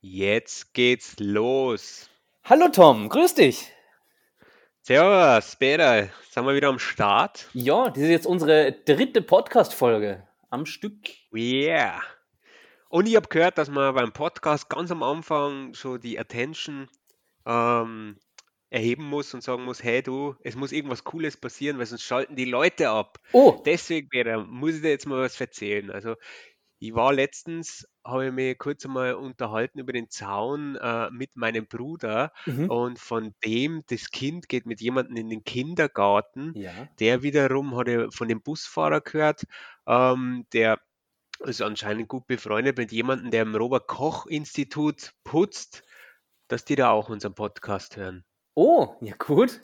Jetzt geht's los. Hallo Tom, grüß dich. Servus, Peter. Sind wir wieder am Start? Ja, das ist jetzt unsere dritte Podcast-Folge am Stück. Yeah. Und ich habe gehört, dass man beim Podcast ganz am Anfang so die Attention ähm, erheben muss und sagen muss, hey du, es muss irgendwas Cooles passieren, weil sonst schalten die Leute ab. Oh, Deswegen, Peter, muss ich dir jetzt mal was erzählen. Also ich war letztens, habe ich mich kurz einmal unterhalten über den Zaun äh, mit meinem Bruder mhm. und von dem, das Kind geht mit jemandem in den Kindergarten. Ja. Der wiederum hat er von dem Busfahrer gehört, ähm, der ist anscheinend gut befreundet mit jemandem, der im Robert-Koch-Institut putzt, dass die da auch unseren Podcast hören. Oh, ja gut.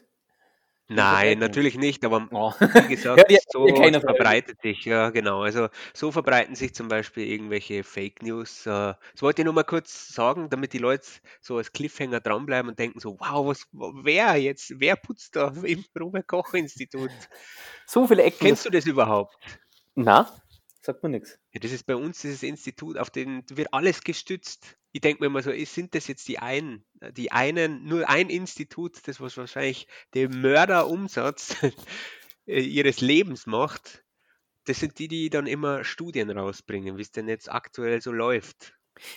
Nein, natürlich nicht, aber Oh. wie gesagt, ja- so verbreitet sich, ja genau. Also so verbreiten sich zum Beispiel irgendwelche Fake News. Äh, das wollte ich nur mal kurz sagen, damit die Leute so als Cliffhanger dranbleiben und denken so, wow, was, wer jetzt, wer putzt da im Robert-Koch-Institut? So viele Ecken. Kennst du das überhaupt? Na, sagt mir nichts. Ja, das ist bei uns dieses Institut, auf dem wird alles gestützt. Ich denke mir immer so, sind das jetzt die einen, die einen, nur ein Institut, das was wahrscheinlich den Mörderumsatz äh, ihres Lebens macht? Das sind die, die dann immer Studien rausbringen, wie es denn jetzt aktuell so läuft.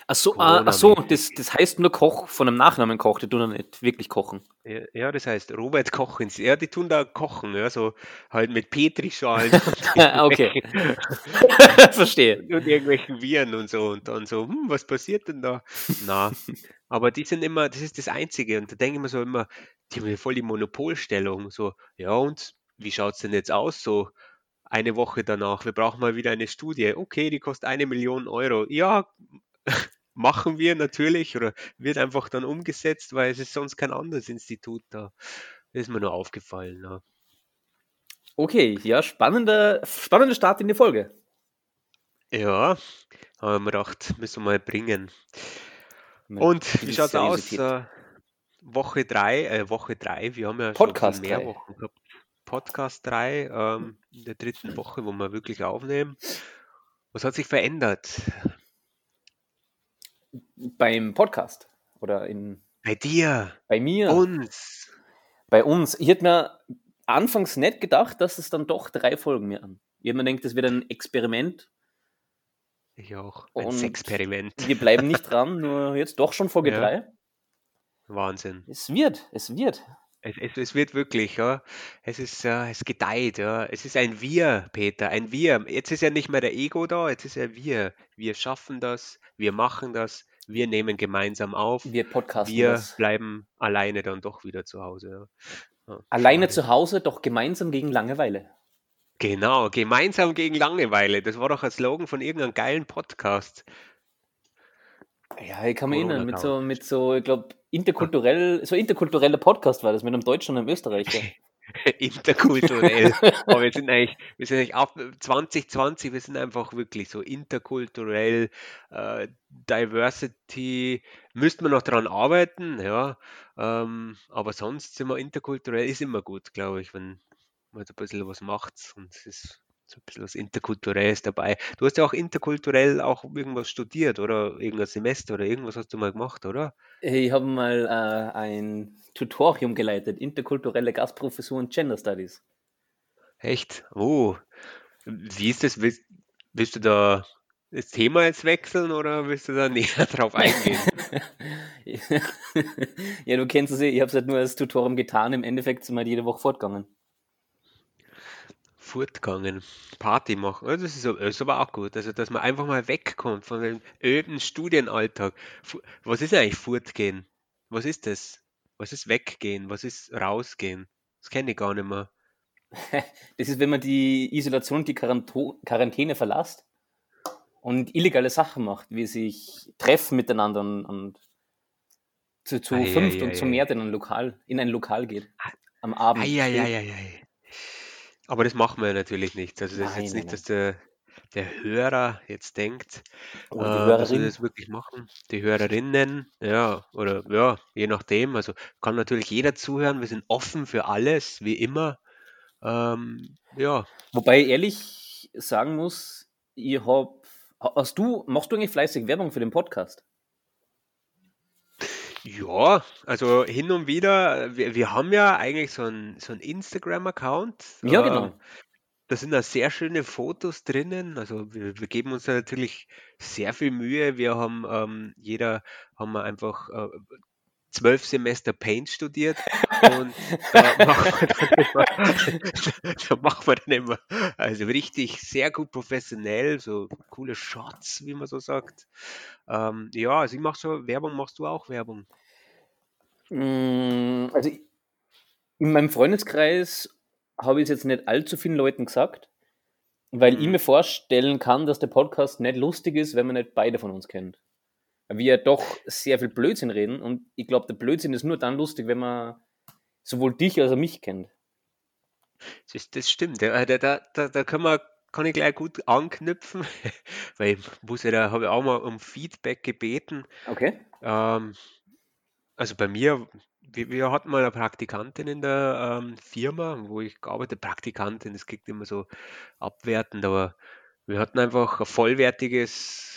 Ach so, ah, ach so das, das heißt nur Koch von einem Nachnamen Koch, die tun ja nicht wirklich kochen. Ja, ja, das heißt Robert Koch. ins- Ja, die tun da kochen, ja, so halt mit Petrischalen okay. Verstehe. und irgendwelchen Viren und so und dann so, hm, was passiert denn da? Na, aber die sind immer, das ist das Einzige und da denke ich mir so immer, die haben voll die Monopolstellung, so, ja und wie schaut's denn jetzt aus, so eine Woche danach, wir brauchen mal wieder eine Studie, okay, die kostet eine Million Euro, ja, machen wir natürlich oder wird einfach dann umgesetzt, weil es ist sonst kein anderes Institut da, das ist mir nur aufgefallen, ja. Okay, ja, spannender, spannender Start in die Folge. Ja, haben wir gedacht, müssen wir mal bringen. Mit Und wie bisschen schaut's aus? Äh, Woche drei, äh, Woche drei, wir haben ja schon Podcast viel mehr drei. Wochen gehabt. Podcast drei, ähm, in der dritten Woche, wo wir wirklich aufnehmen. Was hat sich verändert? Beim Podcast oder in, Bei dir, bei mir, uns. bei uns. Ich hätte mir anfangs nicht gedacht, dass es dann doch drei Folgen mehr an. Ich hätte mir gedacht, das wird ein Experiment. Ich auch. Ein Und Sexperiment. Wir bleiben nicht dran, nur jetzt doch schon Folge Ja. drei. Wahnsinn. Es wird, es wird. Es, es, wird wirklich, ja. Es ist, äh, es gedeiht, ja. Es ist ein Wir, Peter, ein Wir. Jetzt ist ja nicht mehr der Ego da, jetzt ist ja wir. Wir schaffen das, wir machen das, wir nehmen gemeinsam auf. Wir podcasten Wir das. bleiben alleine dann doch wieder zu Hause. Ja. Ja, Alleine zu Hause, doch gemeinsam gegen Langeweile. Genau, gemeinsam gegen Langeweile. Das war doch ein Slogan von irgendeinem geilen Podcast. Ja, ich kann mich erinnern, mit so, mit so, ich glaube, interkulturell, so interkultureller Podcast war das mit einem Deutschen und einem Österreicher. Interkulturell. Aber wir sind eigentlich, wir sind eigentlich ab 2020, wir sind einfach wirklich so interkulturell, äh, Diversity, müssten wir noch dran arbeiten, ja. Ähm, aber sonst sind wir interkulturell, ist immer gut, glaube ich, wenn man so ein bisschen was macht und es ist so ein bisschen was Interkulturelles dabei. Du hast ja auch interkulturell auch irgendwas studiert, oder? Irgendein Semester oder irgendwas hast du mal gemacht, oder? Ich habe mal äh, ein Tutorium geleitet, interkulturelle Gastprofessur und Gender Studies. Echt? Oh. Wie ist das? Willst, willst du da das Thema jetzt wechseln oder willst du da näher drauf eingehen? ja, du kennst es ja, ich habe es halt nur als Tutorium getan, im Endeffekt sind wir halt jede Woche fortgegangen. Fortgangen, Party machen. Ja, das ist, aber- ist aber auch gut. Also, dass man einfach mal wegkommt von dem öden Studienalltag. Was ist eigentlich Fortgehen? Was ist das? Was ist Weggehen? Was ist Rausgehen? Das kenne ich gar nicht mehr. Das ist, wenn man die Isolation, die Quarantäne verlässt und illegale Sachen macht, wie sich treffen miteinander und, und zu, zu Ei, fünft ei, und ei, zu ei. mehr in ein Lokal, in ein Lokal geht. Am Abend. spät. Eieieiei. Aber das machen wir natürlich nicht. Also das ist Nein, jetzt nein, nicht, dass der, der Hörer jetzt denkt, äh, die dass wir das wirklich machen. Die Hörerinnen, ja, oder ja, je nachdem. Also kann natürlich jeder zuhören. Wir sind offen für alles, wie immer. Ähm, ja, Wobei ich ehrlich sagen muss, ich hab, hast du, machst du eigentlich fleißig Werbung für den Podcast? Ja, also hin und wieder, wir, wir haben ja eigentlich so einen so Instagram-Account. Ja, Äh, genau. da sind da sehr schöne Fotos drinnen. Also wir, wir geben uns da natürlich sehr viel Mühe. Wir haben, ähm, jeder haben wir einfach äh, zwölf Semester Paint studiert und da machen wir dann immer, also richtig sehr gut professionell, so coole Shots, wie man so sagt. Ähm, ja, also ich mache so Werbung, machst du auch Werbung? Mm, Also in meinem Freundeskreis habe ich es jetzt nicht allzu vielen Leuten gesagt, weil ich Mhm. mir vorstellen kann, dass der Podcast nicht lustig ist, wenn man nicht beide von uns kennt. Wir doch sehr viel Blödsinn reden und ich glaube, der Blödsinn ist nur dann lustig, wenn man sowohl dich als auch mich kennt. Das, das stimmt. Da, da, da, da kann man, kann ich gleich gut anknüpfen, weil ich muss ja, da habe ich auch mal um Feedback gebeten. Okay. Ähm, also bei mir, wir, wir hatten mal eine Praktikantin in der ähm, Firma, wo ich gearbeitet Praktikantin, das klingt immer so abwertend, aber wir hatten einfach ein vollwertiges,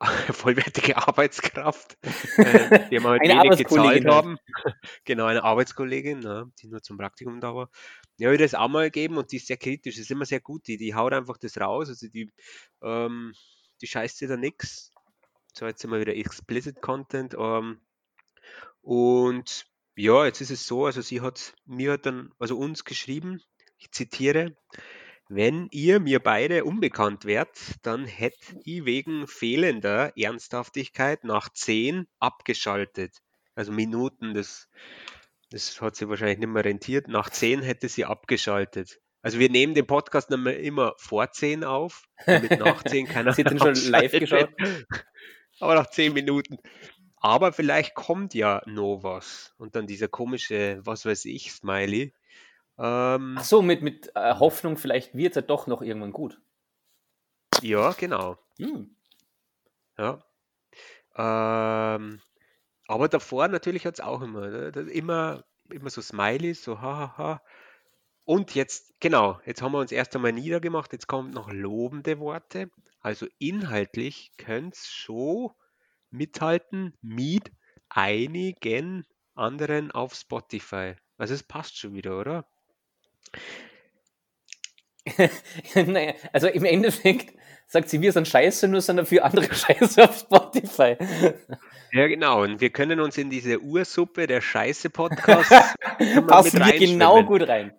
vollwertige Arbeitskraft, äh, die wir halt wenig gezahlt halt. haben. Genau, eine Arbeitskollegin, ne, die nur zum Praktikum da war. Ja, habe ich das auch mal gegeben und die ist sehr kritisch, das ist immer sehr gut, die, die haut einfach das raus, also die, ähm, die scheißt dir da nix. So, jetzt sind wir wieder Explicit Content. Ähm, und ja, jetzt ist es so, also sie hat mir dann, also uns geschrieben, ich zitiere, wenn ihr mir beide unbekannt wärt, dann hätte ich wegen fehlender Ernsthaftigkeit nach 10 abgeschaltet. Also Minuten, das, das hat sie wahrscheinlich nicht mehr rentiert. Nach 10 hätte sie abgeschaltet. Also wir nehmen den Podcast dann immer vor 10 auf, damit nach 10 keiner Sie den schon live geschaut. Aber nach 10 Minuten. Aber vielleicht kommt ja noch was. Und dann dieser komische, was weiß ich, Smiley. Ähm, Ach so, mit, mit äh, Hoffnung, vielleicht wird es ja doch noch irgendwann gut. ja, genau. Hm. Ja. Ähm, aber davor natürlich hat es auch immer, ne, immer, immer so Smileys, so hahaha. Und jetzt, genau, jetzt haben wir uns erst einmal niedergemacht, jetzt kommen noch lobende Worte. Also inhaltlich könnte es schon mithalten mit einigen anderen auf Spotify. Also es passt schon wieder, oder? naja, also im Endeffekt sagt sie, wir sind scheiße, nur sind dafür andere scheiße auf Spotify. Ja, genau. Und wir können uns in diese Ursuppe der Scheiße-Podcasts Passen wir genau gut rein.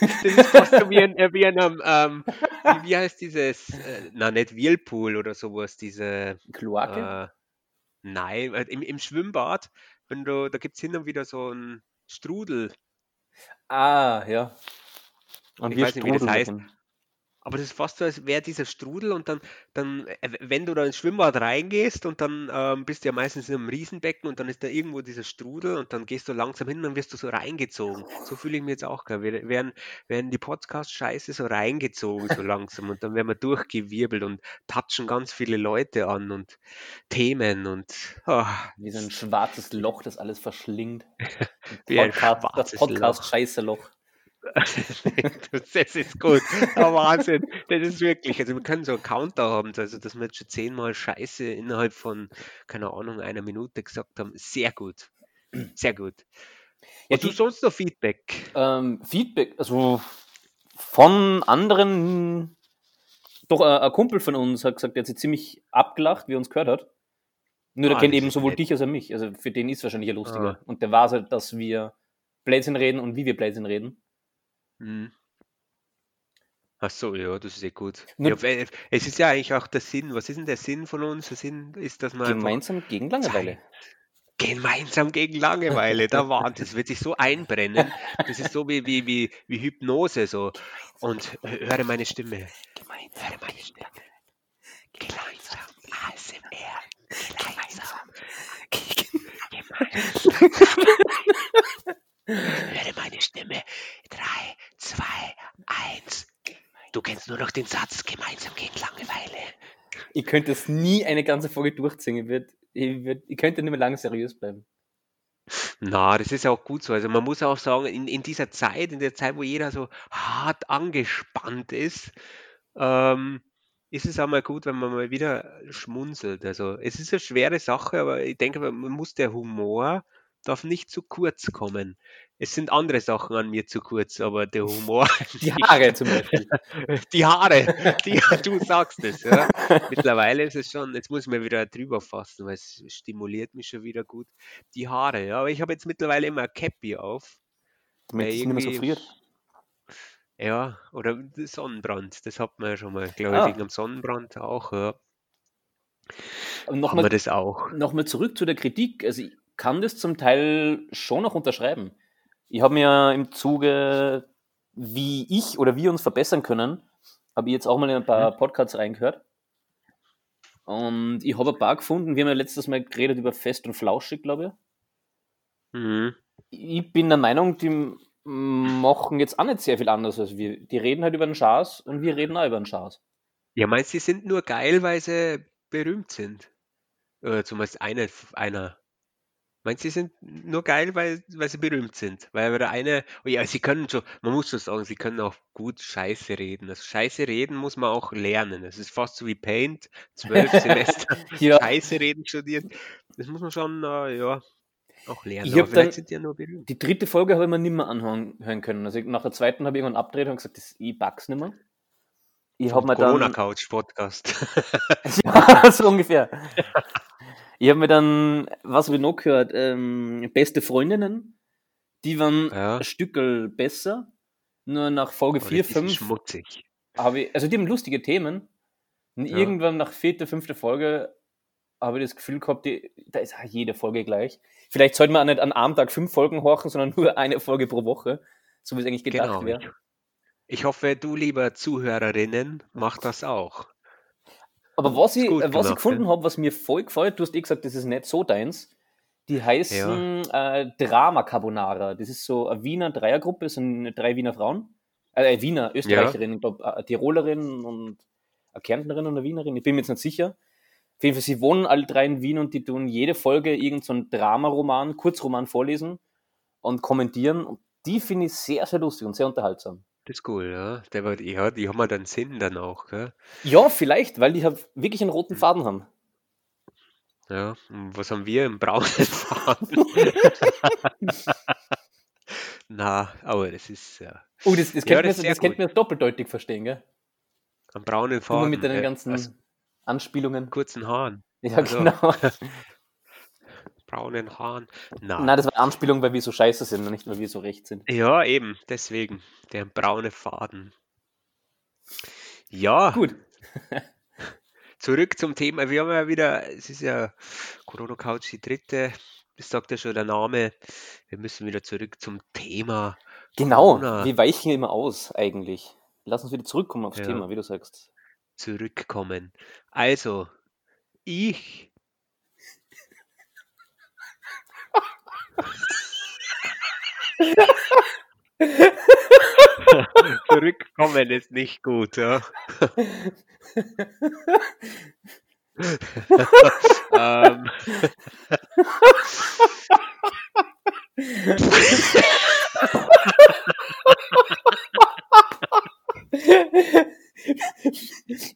Das ist fast so wie, ein, äh, wie einem, ähm, wie, wie heißt dieses, äh, na nicht Whirlpool oder sowas, diese, Kloake? äh, nein, im, im Schwimmbad, wenn du, da gibt es hin und wieder so einen Strudel, Ah, ja. Und ich wir weiß nicht, wie das heißt. davon. Aber das ist fast so, als wäre dieser Strudel und dann, dann, äh, wenn du da ins Schwimmbad reingehst und dann ähm, bist du ja meistens in einem Riesenbecken und dann ist da irgendwo dieser Strudel und dann gehst du langsam hin und dann wirst du so reingezogen. So fühle ich mich jetzt auch gerade. Wir werden, werden die Podcast-Scheiße so reingezogen so langsam und dann werden wir durchgewirbelt und touchen ganz viele Leute an und Themen und ah, Wie so ein schwarzes Loch, das alles verschlingt. Podcast, das Podcast-Scheiße-Loch. das ist gut. Der Wahnsinn. Das ist wirklich. Also wir können so einen Counter haben, also dass wir jetzt schon zehnmal Scheiße innerhalb von, keine Ahnung, einer Minute gesagt haben. Sehr gut. Sehr gut. Ja, Und du sonst noch Feedback? Ähm, Feedback, also von anderen, doch äh, ein Kumpel von uns hat gesagt, der hat sich ziemlich abgelacht, wie er uns gehört hat. Nur der Ah, kennt eben sowohl nett. dich als auch mich. Also für den ist es wahrscheinlich ja lustiger. Ah. Und der weiß halt, dass wir Blödsinn reden und wie wir Blödsinn reden. Hm. Ach so, ja, das ist eh gut. Ja, es ist ja eigentlich auch der Sinn. Was ist denn der Sinn von uns? Der Sinn ist, dass man Gemeinsam gegen Langeweile. gemeinsam gegen Langeweile, der Wahnsinn, das wird sich so einbrennen. Das ist so wie, wie, wie, wie Hypnose so. Und höre meine Stimme. Höre meine Stimme. Gemeinsam. ASMR. Gemeinsam. Höre meine Stimme. 3, 2, 1. Du kennst nur noch den Satz gemeinsam gegen Langeweile. Ich könnte es nie eine ganze Folge durchziehen. Ich, würd, ich, würd, ich könnte nicht mehr lange seriös bleiben. Na, das ist ja auch gut so. Also man muss auch sagen, in, in dieser Zeit, in der Zeit, wo jeder so hart angespannt ist, ähm, ist es auch mal gut, wenn man mal wieder schmunzelt. Also es ist eine schwere Sache, aber ich denke, man muss der Humor darf nicht zu kurz kommen. Es sind andere Sachen an mir zu kurz, aber der Humor. Die Haare zum Beispiel. Die Haare, die, du sagst es. Ja. Mittlerweile ist es schon, jetzt muss ich mir wieder drüber fassen, weil es stimuliert mich schon wieder gut. Die Haare, ja. Aber ich habe jetzt mittlerweile immer ein Cappy auf. Damit es nicht mehr so friert. Ja, oder Sonnenbrand, das hat man ja schon mal, glaube ich, Ah. wegen dem Sonnenbrand auch, ja. Nochmal das auch. nochmal zurück zu der Kritik. Also ich kann das zum Teil schon noch unterschreiben. Ich habe mir im Zuge, wie ich oder wir uns verbessern können, habe ich jetzt auch mal in ein paar Podcasts reingehört. Und ich habe ein paar gefunden. Wir haben ja letztes Mal geredet über Fest und Flauschig, glaube Mhm. ich. Ich bin der Meinung, die machen jetzt auch nicht sehr viel anders als wir. Die reden halt über den Schaß und wir reden auch über den Schaß. Ja, meinst du, sie sind nur geil, weil sie berühmt sind? Oder zumindest einer, einer. Meinst du, sie sind nur geil, weil, weil sie berühmt sind? Weil der eine, oh ja, sie können schon, man muss schon sagen, sie können auch gut Scheiße reden. Also Scheiße reden muss man auch lernen. Es ist fast so wie Paint, zwölf Semester Ja. Scheiße reden studieren. Das muss man schon, äh, ja, auch lernen. Ich dann- sind die ja nur berühmt. Die dritte Folge habe ich mir nicht mehr anhören hören können. Also nach der zweiten habe ich irgendwann abgedreht und gesagt, das, ich pack's nicht mehr. Ich habe mir dann. Corona-Couch-Podcast. ja, so ungefähr. Ich habe mir dann, was habe ich noch gehört? Ähm, beste Freundinnen, die waren Ja. ein Stückel besser. Nur nach Folge Aber 4, das ist 5 schmutzig. ich, also die haben lustige Themen. Und Ja. irgendwann nach vierter, fünfter Folge habe ich das Gefühl gehabt, die, da ist auch jede Folge gleich. Vielleicht sollte man auch nicht an einem Tag fünf Folgen horchen, sondern nur eine Folge pro Woche, so wie es eigentlich gedacht Genau. wäre. Ich, ich hoffe, du, lieber Zuhörerinnen, mach das auch. Aber was ich, äh, was ich gemacht, gefunden habe, was mir voll gefällt, du hast eh gesagt, das ist nicht so deins. Die heißen äh, Drama Carbonara. Das ist so eine Wiener Dreiergruppe, sind drei Wiener Frauen. Äh, Wiener, Österreicherinnen, ich glaube, eine Tirolerin und eine Kärntnerin und eine Wienerin. Ich bin mir jetzt nicht sicher. Auf jeden Fall, sie wohnen alle drei in Wien und die tun jede Folge irgendeinen so Dramaroman, Kurzroman vorlesen und kommentieren. Und die finde ich sehr, sehr lustig und sehr unterhaltsam. Das ist cool, ja. Der wird, ja, die haben ja dann Sinn dann auch, gell? Ja, vielleicht, weil die halt wirklich einen roten Faden haben. Ja. Und was haben wir im braunen Faden? Na, aber das ist ja Oh, das, das, Ja, könnte man, gut. man doppeldeutig verstehen, gell? am braunen Immer Faden. mit den ja, ganzen aus Anspielungen. kurzen Haaren. Ja, also- genau. Braunen Haaren. Na. Nein, das war Anspielung, weil wir so scheiße sind und nicht, weil wir so recht sind. Ja, eben, deswegen. Der braune Faden. Ja, Gut. zurück zum Thema. Wir haben ja wieder, es ist ja Corona Couch die dritte, das sagt ja schon der Name. Wir müssen wieder zurück zum Thema. Genau, Corona. wir weichen immer aus eigentlich. Lass uns wieder zurückkommen aufs Ja. Thema, wie du sagst. zurückkommen. Also, ich. Zurückkommen ist nicht gut, ja. ähm,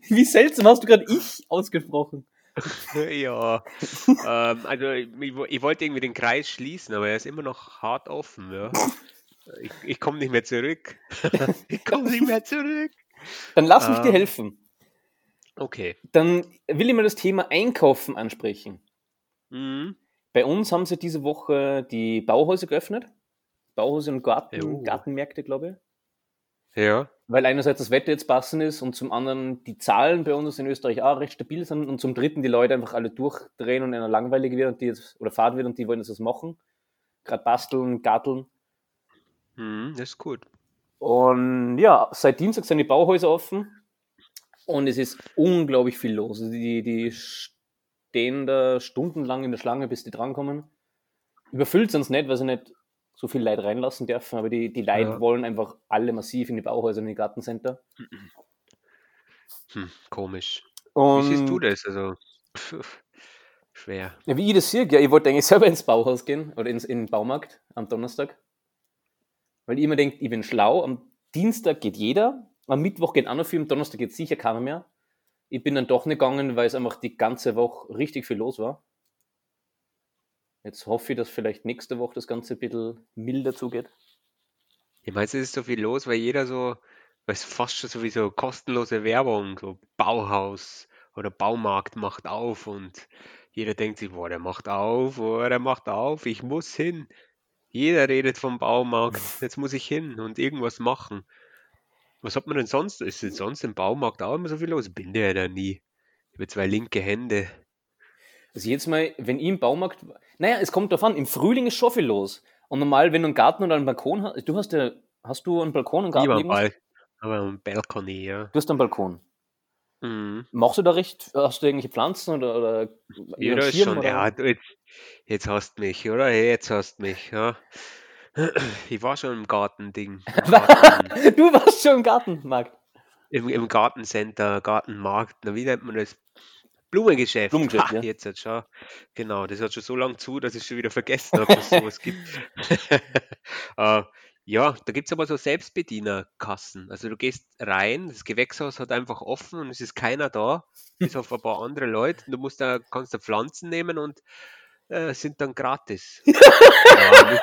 Wie seltsam hast du gerade ich ausgesprochen. ja, ähm, also ich, ich wollte irgendwie den Kreis schließen, aber er ist immer noch hart offen, ja. Ich, ich komme nicht mehr zurück. ich komme nicht mehr zurück. Dann lass mich dir Ähm. helfen. Okay. Dann will ich mal das Thema Einkaufen ansprechen. Mhm. Bei uns haben sie diese Woche die Bauhäuser geöffnet. Bauhäuser und Garten, Jo. Gartenmärkte, glaube ich. Ja. Weil einerseits das Wetter jetzt passend ist und zum anderen die Zahlen bei uns in Österreich auch recht stabil sind und zum dritten die Leute einfach alle durchdrehen und einer langweilig wird und die jetzt, oder Fahrt wird und die wollen jetzt was machen. Gerade basteln, garteln. Mhm, das ist gut. Und ja, seit Dienstag sind die Bauhäuser offen und es ist unglaublich viel los. Also die, die stehen da stundenlang in der Schlange, bis die drankommen. Überfüllt sind es nicht, weil sie nicht so viel Leute reinlassen dürfen, aber die, die Leute Ja. wollen einfach alle massiv in die Bauhäuser, in die Gartencenter. Hm, komisch. Und Wie siehst du das? Also, pf, schwer. Ja, wie ich das sehe, ja, ich wollte eigentlich selber ins Bauhaus gehen oder ins, in den Baumarkt am Donnerstag. Weil ich immer denke, ich bin schlau. Am Dienstag geht jeder, am Mittwoch geht auch noch viel, am Donnerstag geht sicher keiner mehr. Ich bin dann doch nicht gegangen, weil es einfach die ganze Woche richtig viel los war. Jetzt hoffe ich, dass vielleicht nächste Woche das Ganze ein bisschen milder zugeht. Ich meine, es ist so viel los, weil jeder so, weil es fast schon sowieso kostenlose Werbung, so Bauhaus oder Baumarkt macht auf und jeder denkt sich, boah, der macht auf, boah, der macht auf, ich muss hin. Jeder redet vom Baumarkt, jetzt muss ich hin und irgendwas machen. Was hat man denn sonst? Ist denn sonst im Baumarkt auch immer so viel los? Bin der ja da nie. Ich habe zwei linke Hände. Also jetzt mal, wenn ich im Baumarkt, naja, es kommt davon, im Frühling ist schon viel los. Und normal, wenn du einen Garten oder einen Balkon hast, du hast ja, hast du einen Balkon und Garten? Ich Bal aber einen Balkon, ja. Du hast einen Balkon. Mhm. Machst du da recht, hast du irgendwelche Pflanzen oder, oder ja, schon, oder? ja, jetzt, jetzt hast du mich, oder? Jetzt hast du mich, ja. Ich war schon im Gartending. Im Garten. du warst schon im Gartenmarkt? Im, Im Gartencenter, Gartenmarkt, na, wie nennt man das? Blumengeschäft. Blumengeschäft, Ach, ja. Jetzt hat schon, genau, das hat schon so lange zu, dass ich schon wieder vergessen habe, dass es sowas gibt. uh, ja, da gibt es aber so Selbstbedienerkassen. Also du gehst rein, das Gewächshaus hat einfach offen und es ist keiner da, bis auf ein paar andere Leute. Du musst da, kannst da Pflanzen nehmen und äh, sind dann gratis. ja,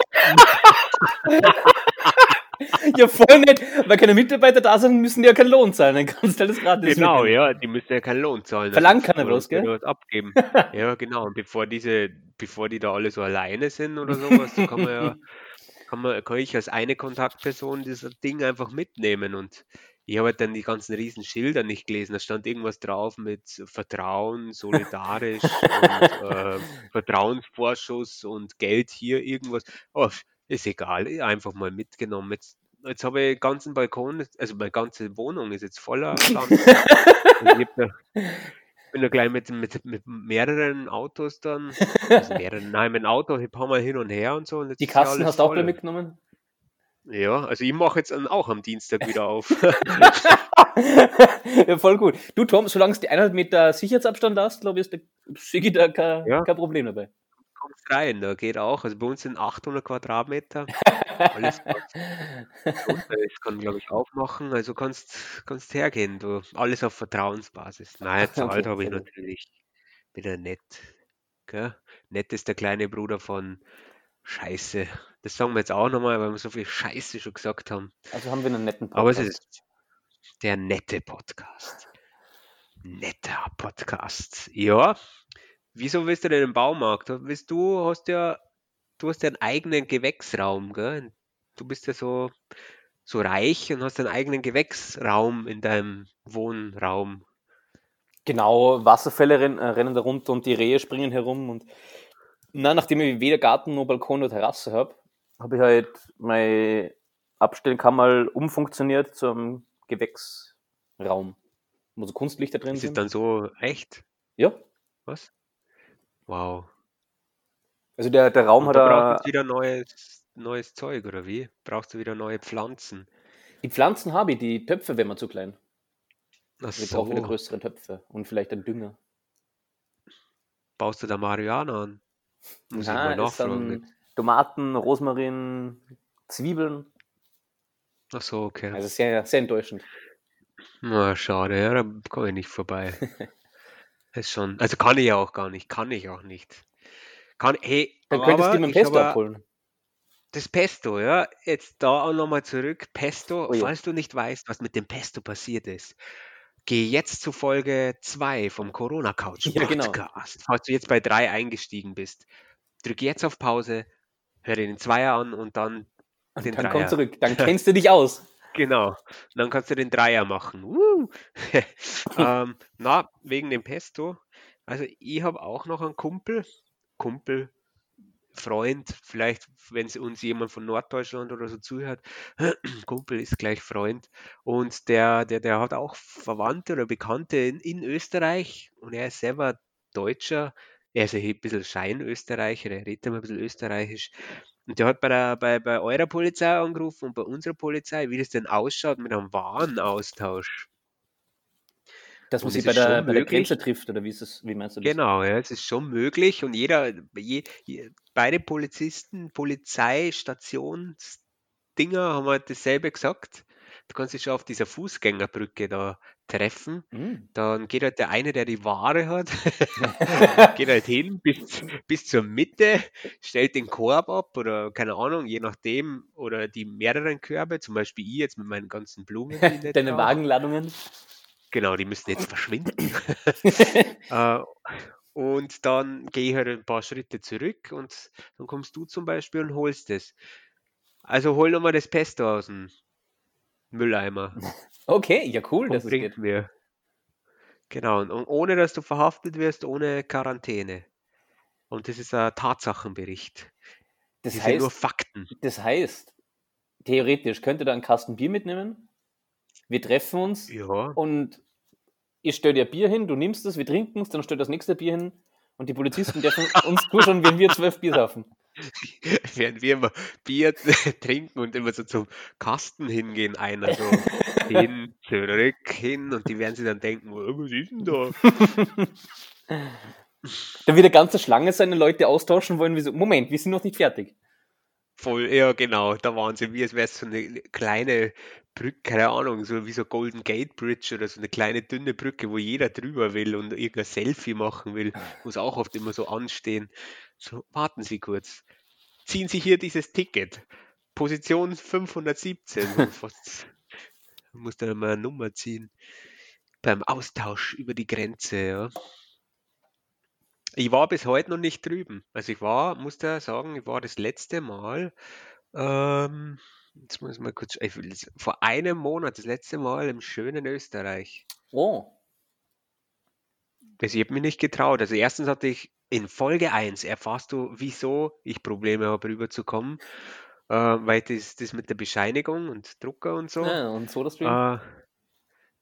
voll nett. Weil keine Mitarbeiter da sind, müssen die ja keinen Lohn zahlen. Dann kannst du alles gratis Genau, mitnehmen. ja, die müssen ja keinen Lohn zahlen. Verlangen kann er bloß, gell? Was abgeben. ja, genau. Und bevor diese, bevor die da alle so alleine sind oder sowas, kann man ja kann, man, kann ich als eine Kontaktperson dieses Ding einfach mitnehmen. Und ich habe halt dann die ganzen riesen Schilder nicht gelesen. Da stand irgendwas drauf mit Vertrauen, solidarisch und äh, Vertrauensvorschuss und Geld hier, irgendwas. Oh, ist egal, einfach mal mitgenommen. Jetzt, jetzt habe ich den ganzen Balkon, also meine ganze Wohnung ist jetzt voller Pflanzen. ich bin da gleich mit, mit, mit mehreren Autos dann, also mehreren, nein, mit dem Auto ein paar Mal hin und her und so. Und die Kassen hast du auch gleich mitgenommen? Ja, also ich mache jetzt auch am Dienstag wieder auf. ja, voll gut. Du, Tom, solange du die 100 Meter Sicherheitsabstand hast, glaube ich, ist der da kein, ja. kein Problem dabei rein, da geht auch. Also bei uns sind 800 Quadratmeter. Alles das kann, glaube ich, auch machen. Also kannst, kannst hergehen. Du, alles auf Vertrauensbasis. Nein, zahlt habe ich natürlich. Wieder nett. Gell? Nett ist der kleine Bruder von Scheiße. Das sagen wir jetzt auch nochmal, weil wir so viel Scheiße schon gesagt haben. Also haben wir einen netten Podcast. Aber es ist der nette Podcast. Netter Podcast. Ja, Wieso willst du denn im Baumarkt? Willst du hast ja du hast ja einen eigenen Gewächsraum, gell? Du bist ja so so reich und hast einen eigenen Gewächsraum in deinem Wohnraum. Genau, Wasserfälle rennen, äh, rennen da runter und die Rehe springen herum und na, nachdem ich weder Garten noch Balkon noch Terrasse habe, habe ich halt mein Abstellkammer umfunktioniert zum Gewächsraum, wo so Kunstlichter drin Ist es sind. dann so echt? Ja. Was? Wow. Also der, der Raum Und hat da brauchst du wieder neues, neues Zeug, oder wie? Brauchst du wieder neue Pflanzen? Die Pflanzen habe ich, die Töpfe wären mir zu klein. Ach Wir brauchen wieder so. größere Töpfe und vielleicht einen Dünger. Baust du da Marihuana an? Muss ich mal Na, ist nachfragen. dann Tomaten, Rosmarin, Zwiebeln. Ach so, okay. Also sehr, sehr enttäuschend. Na, schade, ja, da komme ich nicht vorbei. Ist schon, also kann ich ja auch gar nicht, kann ich auch nicht. Kann, hey, Dann könntest du aber dir mit dem ich Pesto habe abholen. das Pesto, ja, jetzt da auch nochmal zurück. Pesto, Oh ja. falls du nicht weißt, was mit dem Pesto passiert ist, geh jetzt zu Folge 2 vom Corona Couch Ja, genau. Podcast. Falls du jetzt bei 3 eingestiegen bist, drück jetzt auf Pause, hör dir den Zweier an und dann Und den dann komm Dreier. zurück. Dann kennst du dich aus. Genau. Und dann kannst du den Dreier machen. Ähm, na, wegen dem Pesto. Also ich habe auch noch einen Kumpel, Kumpel, Freund, vielleicht, wenn es uns jemand von Norddeutschland oder so zuhört, Kumpel ist gleich Freund. Und der, der, der hat auch Verwandte oder Bekannte in, in Österreich und er ist selber Deutscher. Er ist ein bisschen Scheinösterreicher, er redet immer ein bisschen österreichisch. Und der hat bei, der, bei, bei eurer Polizei angerufen und bei unserer Polizei, wie das denn ausschaut mit einem Warenaustausch. Dass man sich bei der, bei der. Grenze trifft, oder wie, ist das, wie meinst du das? Genau, ja, es ist schon möglich und jeder, je, je, beide Polizisten, Polizeistationsdinger haben halt dasselbe gesagt. Du kannst dich schon auf dieser Fußgängerbrücke da treffen. Mhm. Dann geht halt der eine, der die Ware hat, geht halt hin bis, bis zur Mitte, stellt den Korb ab oder keine Ahnung, je nachdem, oder die mehreren Körbe, zum Beispiel ich jetzt mit meinen ganzen Blumen. Deine Wagenladungen? Genau, die müssen jetzt verschwinden. äh, und dann gehe ich halt ein paar Schritte zurück und dann kommst du zum Beispiel und holst es. Also hol nochmal das Pesto aus dem Mülleimer. Okay, ja cool, das bringt mir. Genau, und ohne dass du verhaftet wirst, ohne Quarantäne. Und das ist ein Tatsachenbericht. Das, das heißt, sind nur Fakten. Das heißt, theoretisch könnte da einen Kasten Bier mitnehmen. Wir treffen uns ja. und ich stelle dir Bier hin, du nimmst es, wir trinken es, dann stell das nächste Bier hin und die Polizisten dürfen uns zuschauen, wenn wir zwölf Bier saufen. Während wir immer Bier trinken und immer so zum Kasten hingehen, einer so hin, zurück, hin und die werden sich dann denken, oh, was ist denn da? Dann wird eine ganze Schlange seine Leute austauschen wollen, wie so, Moment, wir sind noch nicht fertig. Voll, ja genau, da waren sie, wie es wäre so eine kleine Brücke, keine Ahnung, so wie so Golden Gate Bridge oder so eine kleine dünne Brücke, wo jeder drüber will und irgendein Selfie machen will, muss auch oft immer so anstehen. So, warten Sie kurz. Ziehen Sie hier dieses Ticket. Position 517. Fast, muss dann mal eine Nummer ziehen. Beim Austausch über die Grenze, ja. Ich war bis heute noch nicht drüben. Also ich war, muss da sagen, ich war das letzte Mal ähm, Jetzt muss ich mal kurz. Ich will, vor einem Monat, das letzte Mal im schönen Österreich. Oh. Also ich habe mich nicht getraut. Also erstens hatte ich in Folge 1 erfährst du, wieso ich Probleme habe, rüberzukommen. Äh, weil das, das mit der Bescheinigung und Drucker und so. Ja, und so das äh,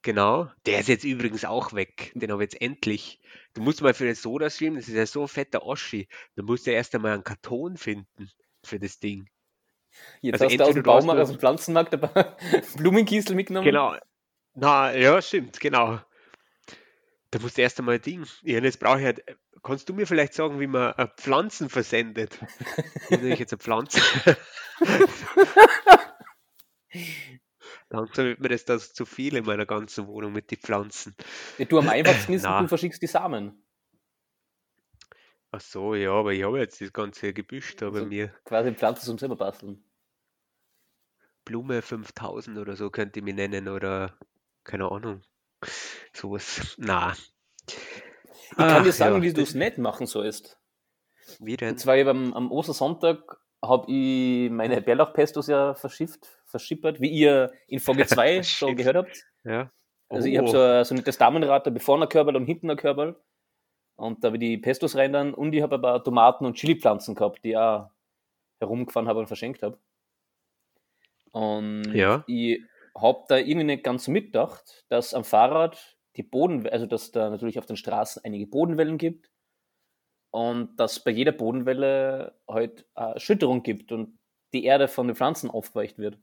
Genau. Der ist jetzt übrigens auch weg. Den habe ich jetzt endlich. Du musst mal für den Soda-Stream, das ist ja so ein fetter Oschi. Du musst ja erst einmal einen Karton finden für das Ding. Jetzt also hast du aus dem Baumarkt, aus dem Pflanzenmarkt ein paar Blumenkiesel mitgenommen. Genau. Na, ja, stimmt, genau. Da musst du erst einmal Ding. Ja, jetzt brauche ich halt. Kannst du mir vielleicht sagen, wie man äh, Pflanzen versendet? Wie ich jetzt eine Pflanze? Langsam wird mir das, das zu viel in meiner ganzen Wohnung mit den Pflanzen. Ja, du am einfachsten ist, du verschickst die Samen. Ach so, ja, aber ich habe jetzt das ganze Gebüsch da bei also mir. Quasi Pflanzen zum selber basteln. Blume 5000 oder so könnte ich mich nennen oder keine Ahnung. Sowas. Na. Ich kann Ach, dir sagen, ja, wie du es nicht machen sollst. Wie denn? Und zwar am, am Ostersonntag habe ich meine Bärlauchpestos ja verschifft, verschippert, wie ihr in Folge 2 schon gehört habt. Ja. Also ich habe so, so ein nettes Damenrad, da vorne ein Körperl und hinten ein Körperl. Und da habe ich die Pestos rein dann und ich habe aber Tomaten und Chili-Pflanzen gehabt, die ich auch herumgefahren habe und verschenkt habe. Und ja. ich habe da irgendwie nicht ganz so mitgedacht, dass am Fahrrad die Boden, also dass da natürlich auf den Straßen einige Bodenwellen gibt und dass bei jeder Bodenwelle halt eine Schütterung gibt und die Erde von den Pflanzen aufgeweicht wird.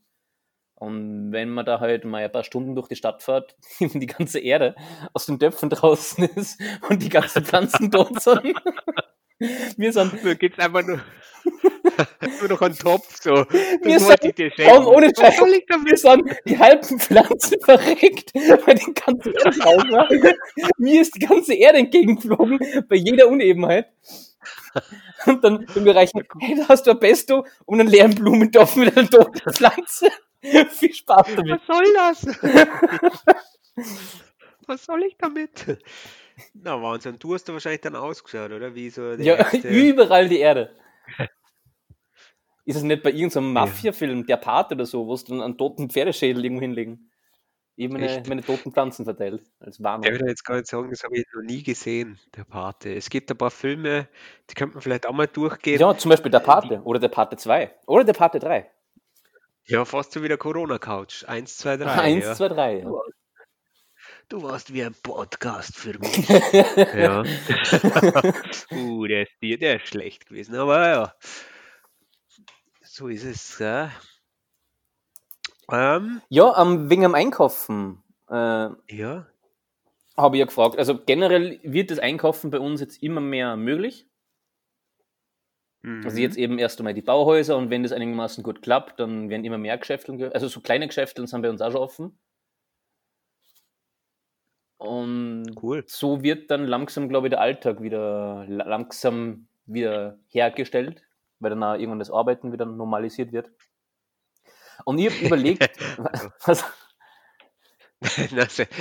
Und wenn man da halt mal ein paar Stunden durch die Stadt fährt, die ganze Erde aus den Töpfen draußen ist und die ganzen Pflanzen tot sind. Wir sind. Da gibt's einfach nur, nur noch einen Topf, so. Wir sind, kaum ohne Scheiß, wir sind die halben Pflanzen verreckt, weil die ganze Erde drauf war. Mir ist die ganze Erde entgegengeflogen, bei jeder Unebenheit. Und dann im Bereich, hey, da hast du ein Pesto und einen leeren Blumentopf mit einer toten Pflanze. Viel Spaß damit. Was soll das? Was soll ich damit? Na Wahnsinn, du hast da wahrscheinlich dann ausgeschaut, oder? Wie so ja, erste... überall die Erde. Ist es nicht bei irgendeinem Mafia-Film, der Part oder so, wo es dann einen toten Pferdeschädel irgendwo hinlegen? Ich habe meine, meine, toten Pflanzen verteilt, als Warnung. Ich würde jetzt gar nicht sagen, das habe ich noch nie gesehen, der Pate. Es gibt ein paar Filme, die könnte man vielleicht auch mal durchgehen. Ja, zum Beispiel der Pate oder der Pate 2 oder der Pate 3. Ja, fast so wie der Corona-Couch. Eins, zwei, drei. Eins, ja. zwei, drei. Ja. Du warst wie ein Podcast für mich. ja. uh, der ist, der ist schlecht gewesen, aber ja. So ist es. Ja, ähm, ja um, wegen am Einkaufen. Äh, ja. Habe ich ja gefragt. Also generell wird das Einkaufen bei uns jetzt immer mehr möglich. Mhm. Also jetzt eben erst einmal die Bauhäuser und wenn das einigermaßen gut klappt, dann werden immer mehr Geschäfte, also so kleine Geschäfte sind bei uns auch schon offen. Und cool. so wird dann langsam, glaube ich, der Alltag wieder langsam wieder hergestellt, weil dann auch irgendwann das Arbeiten wieder normalisiert wird. Und ich habe überlegt, was,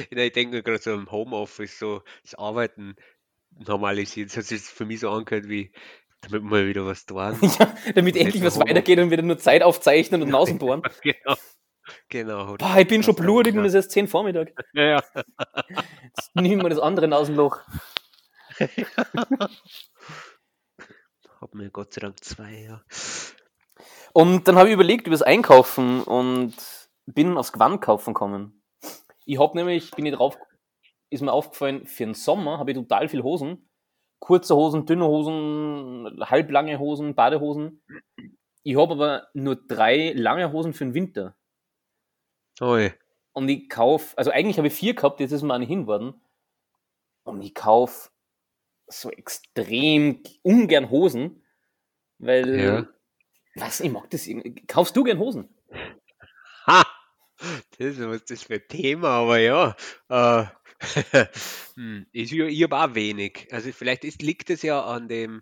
ich denke gerade so im Homeoffice, so das Arbeiten normalisiert. Das hat sich für mich so angehört wie, damit wir mal wieder was tun. ja, damit endlich was weitergeht und wieder nur Zeit aufzeichnen und Nausen bohren. genau. Genau. Boah, ich bin schon blutig und es ist erst 10 Vormittag. Ja, ja. Jetzt nehmen wir das andere Nasenloch. Hab mir Gott sei Dank zwei, ja. Und dann habe ich überlegt über das Einkaufen und bin aufs Gewandkaufen gekommen. Ich habe nämlich, bin ich drauf, ist mir aufgefallen, für den Sommer habe ich total viel Hosen. Kurze Hosen, dünne Hosen, halblange Hosen, Badehosen. Ich habe aber nur drei lange Hosen für den Winter. Oi. Und ich kaufe, also eigentlich habe ich vier gehabt, jetzt ist mir eine hin worden. Und ich kaufe so extrem ungern Hosen, weil, ja. was, ich mag das irgendwie. Kaufst du gern Hosen? Ha! Das ist das für ein Thema, aber ja. Äh, hm, ich, ich habe auch wenig. Also vielleicht ist, liegt es ja an dem,